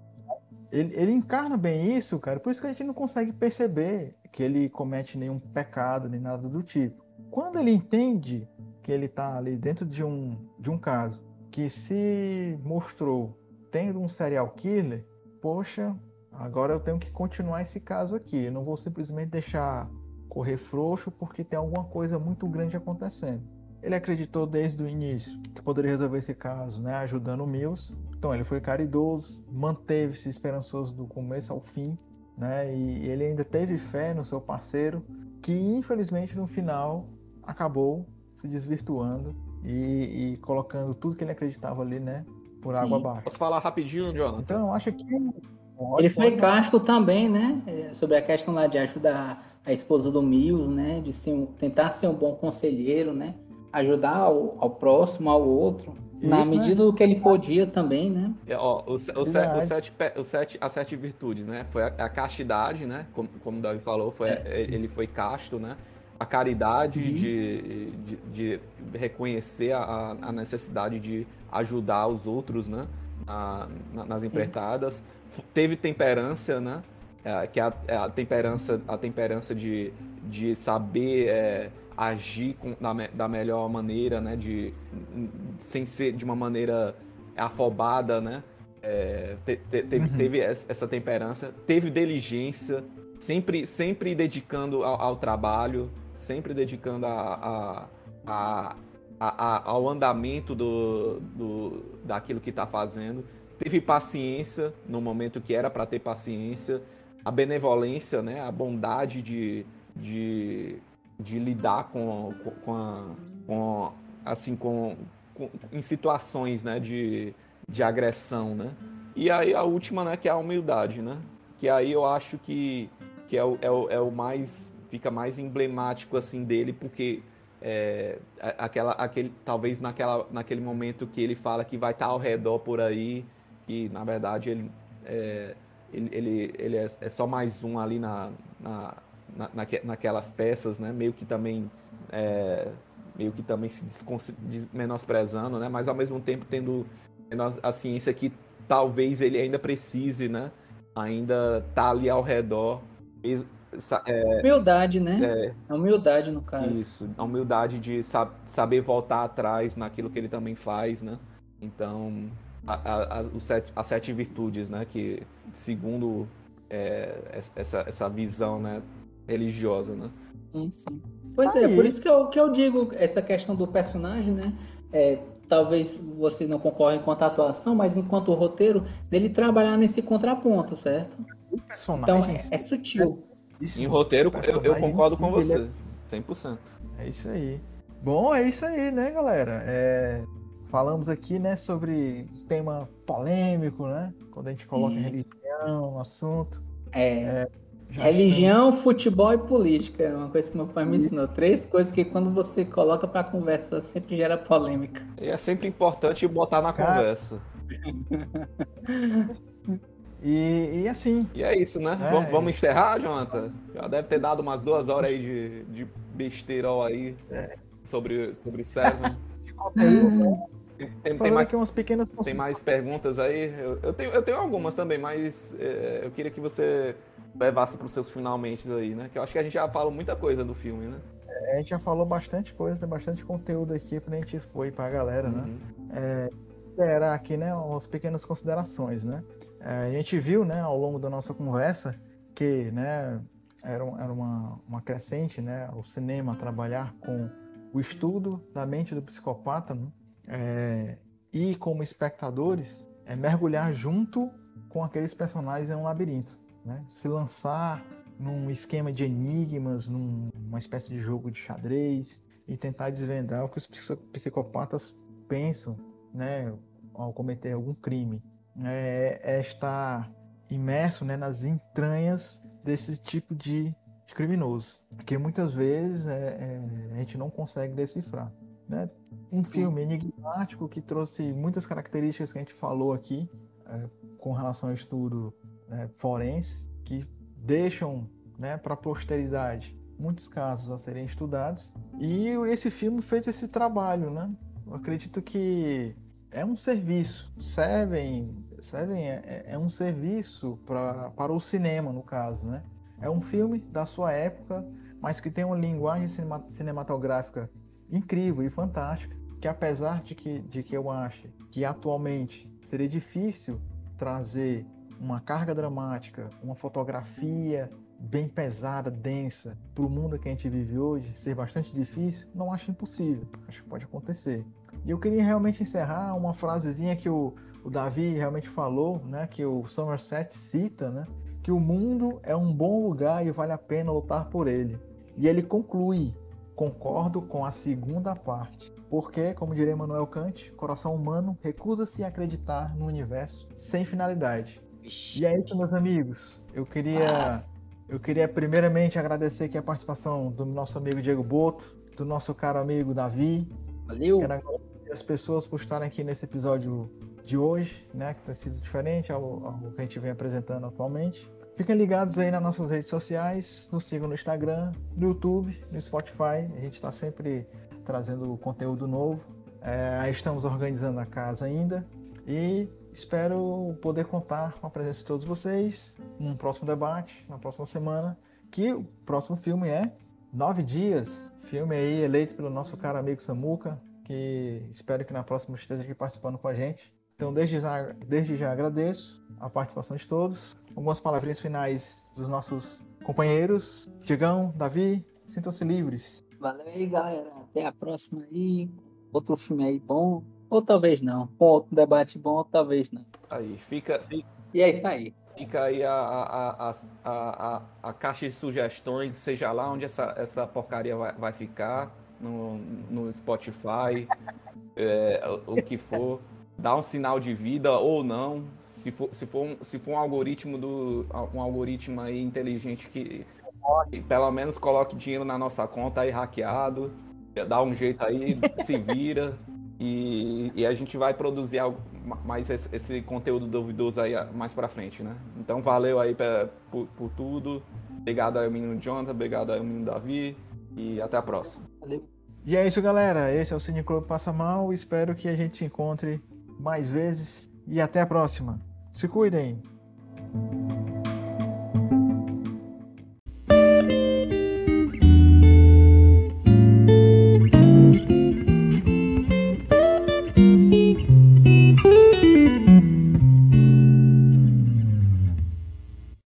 Ele, ele encarna bem isso, cara. Por isso que a gente não consegue perceber que ele comete nenhum pecado nem nada do tipo. Quando ele entende que ele tá ali dentro de um, de um caso que se mostrou tendo um serial killer, poxa, agora eu tenho que continuar esse caso aqui. Eu não vou simplesmente deixar correr frouxo porque tem alguma coisa muito grande acontecendo. Ele acreditou desde o início que poderia resolver esse caso, né, ajudando o Mills. Então ele foi caridoso, manteve-se esperançoso do começo ao fim, né? E ele ainda teve fé no seu parceiro, que infelizmente no final acabou se desvirtuando e, e colocando tudo que ele acreditava ali, né, por Sim. água abaixo. Posso falar rapidinho, Jonathan? Então eu acho que Ele foi casto também, né? É, Sobre a questão lá de ajudar a esposa do Mills, né? De ser um- tentar ser um bom conselheiro, né? Ajudar ao, ao próximo, ao outro. na Isso, né? medida do que ele podia também, né? É, ó, o, o, o sete, o sete, as sete virtudes, né? Foi a, a castidade, né? Como, como o Davi falou, foi, É. ele foi casto, né? A caridade, uhum. de, de, de, reconhecer a, a, necessidade de ajudar os outros, né? Na, na, nas empreitadas. Teve temperança, né? É, que é a, é a, temperança, a temperança de, de saber é, agir com, da, da melhor maneira, né? De, sem ser de uma maneira afobada, né? É, te, te, teve, uhum. teve, essa temperança, teve diligência, sempre, sempre dedicando ao, ao trabalho, sempre dedicando a, a, a, ao andamento do, do, daquilo que está fazendo. Teve paciência no momento que era para ter paciência, a benevolência, né, a bondade de, de, de lidar com, com, a, com assim com, com, em situações né, de, de agressão, né? E aí a última, né, que é a humildade, né? Que aí eu acho que, que é, o, é, o, é o mais fica mais emblemático assim dele, porque é, aquela, aquele, talvez naquela, naquele momento que ele fala que vai estar ao redor por aí, e na verdade ele, é, ele, ele, ele é, é, só mais um ali na, na, na, naquelas peças, né? Meio que também é, meio que também se menosprezando, né? Mas ao mesmo tempo tendo a ciência que talvez ele ainda precise, né? Ainda tá ali ao redor. É, humildade, né? É, a humildade, no caso. Isso, a humildade de sab saber voltar atrás naquilo que ele também faz, né? Então, a, a, a, sete, as sete virtudes, né? Que, segundo é, essa, essa visão né, religiosa, né? Sim, sim. Pois Aí. é, por isso que eu, que eu digo essa questão do personagem, né? É, talvez você não concorre com a atuação, mas enquanto o roteiro, dele trabalhar nesse contraponto, certo? O personagem então, é, é sutil. Isso, em roteiro, eu, eu concordo com você. É... 100%. É isso aí. Bom, é isso aí, né, galera? É... Falamos aqui, né, sobre tema polêmico, né? Quando a gente coloca Sim. religião no assunto. É. é religião, estamos... futebol e política. É uma coisa que meu pai me ensinou. Três coisas que quando você coloca pra conversa sempre gera polêmica. E é sempre importante botar na Cara... conversa. [LAUGHS] E, e, assim. E é isso, né? É, vamos, vamos, encerrar, Jonathan? Já deve ter dado umas duas horas aí de, de besteirol aí é. sobre, sobre Seven. [LAUGHS] tem, tem, tem, mais, umas pequenas tem mais perguntas aí? Eu, eu, tenho, eu tenho algumas também, mas é, eu queria que você levasse para os seus finalmente aí, né? Que eu acho que a gente já falou muita coisa do filme, né? É, a gente já falou bastante coisa, tem bastante conteúdo aqui pra gente expor aí pra galera, né? uhum. né? É, aqui, né, umas pequenas considerações, né? É, a gente viu, né, ao longo da nossa conversa, que, né, era, era uma, uma crescente, né, o cinema trabalhar com o estudo da mente do psicopata, né, é, e como espectadores, é mergulhar junto com aqueles personagens em um labirinto, né, se lançar num esquema de enigmas, numa espécie de jogo de xadrez e tentar desvendar o que os psicopatas pensam, né, ao cometer algum crime é, é estar imerso né, nas entranhas desse tipo de, criminoso, porque muitas vezes é, é, a gente não consegue decifrar. Né? Um filme enigmático que trouxe muitas características que a gente falou aqui é, com relação ao estudo né, forense, que deixam né, para a posteridade muitos casos a serem estudados. E esse filme fez esse trabalho, né? Eu acredito que é um serviço. Seven, Seven é, é, é um serviço pra, para o cinema, no caso, né? É um filme da sua época, mas que tem uma linguagem cinematográfica incrível e fantástica, que apesar de que, de que eu acho que atualmente seria difícil trazer uma carga dramática, uma fotografia bem pesada, densa, para o mundo que a gente vive hoje, ser bastante difícil, não acho impossível. Acho que pode acontecer. E eu queria realmente encerrar uma frasezinha que o, o Davi realmente falou, né, que o Somerset cita, né, que o mundo é um bom lugar e vale a pena lutar por ele. E ele conclui: concordo com a segunda parte, porque, como diria Manuel Kant, coração humano recusa-se a acreditar no universo sem finalidade. E é isso, meus amigos. Eu queria, eu queria primeiramente agradecer aqui a participação do nosso amigo Diego Boto, do nosso caro amigo Davi. Valeu. Quero as pessoas por estarem aqui nesse episódio de hoje, né, que tem sido diferente ao, ao que a gente vem apresentando atualmente. Fiquem ligados aí nas nossas redes sociais, nos sigam no Instagram, no YouTube, no Spotify. A gente está sempre trazendo conteúdo novo. É, estamos organizando a casa ainda e espero poder contar com a presença de todos vocês num próximo debate, na próxima semana. Que o próximo filme é Nove Dias, filme aí eleito pelo nosso caro amigo Samuca, que espero que na próxima esteja aqui participando com a gente. Então, desde já, desde já agradeço a participação de todos. Algumas palavrinhas finais dos nossos companheiros. Digão, Davi, sintam-se livres. Valeu aí, galera. Até a próxima aí. Outro filme aí bom. Ou talvez não. outro debate bom, ou talvez não. Aí, fica. E é isso aí. Fica aí a, a, a, a, a, caixa de sugestões, seja lá onde essa, essa porcaria vai, vai ficar, no, no Spotify, é, o, o que for. Dá um sinal de vida ou não. Se for, se for, um, se for um algoritmo do. um algoritmo aí inteligente que, que pelo menos coloque dinheiro na nossa conta aí hackeado. Dá um jeito aí, se vira. E, e, a gente vai produzir mais esse, esse, conteúdo duvidoso aí mais pra frente, né? Então valeu aí pra, por, por, tudo. Obrigado aí ao menino Jonathan, obrigado aí ao menino Davi e até a próxima. Valeu. E é isso, galera. Esse é o Cine Clube Passa Mal. Espero que a gente se encontre mais vezes e até a próxima. Se cuidem.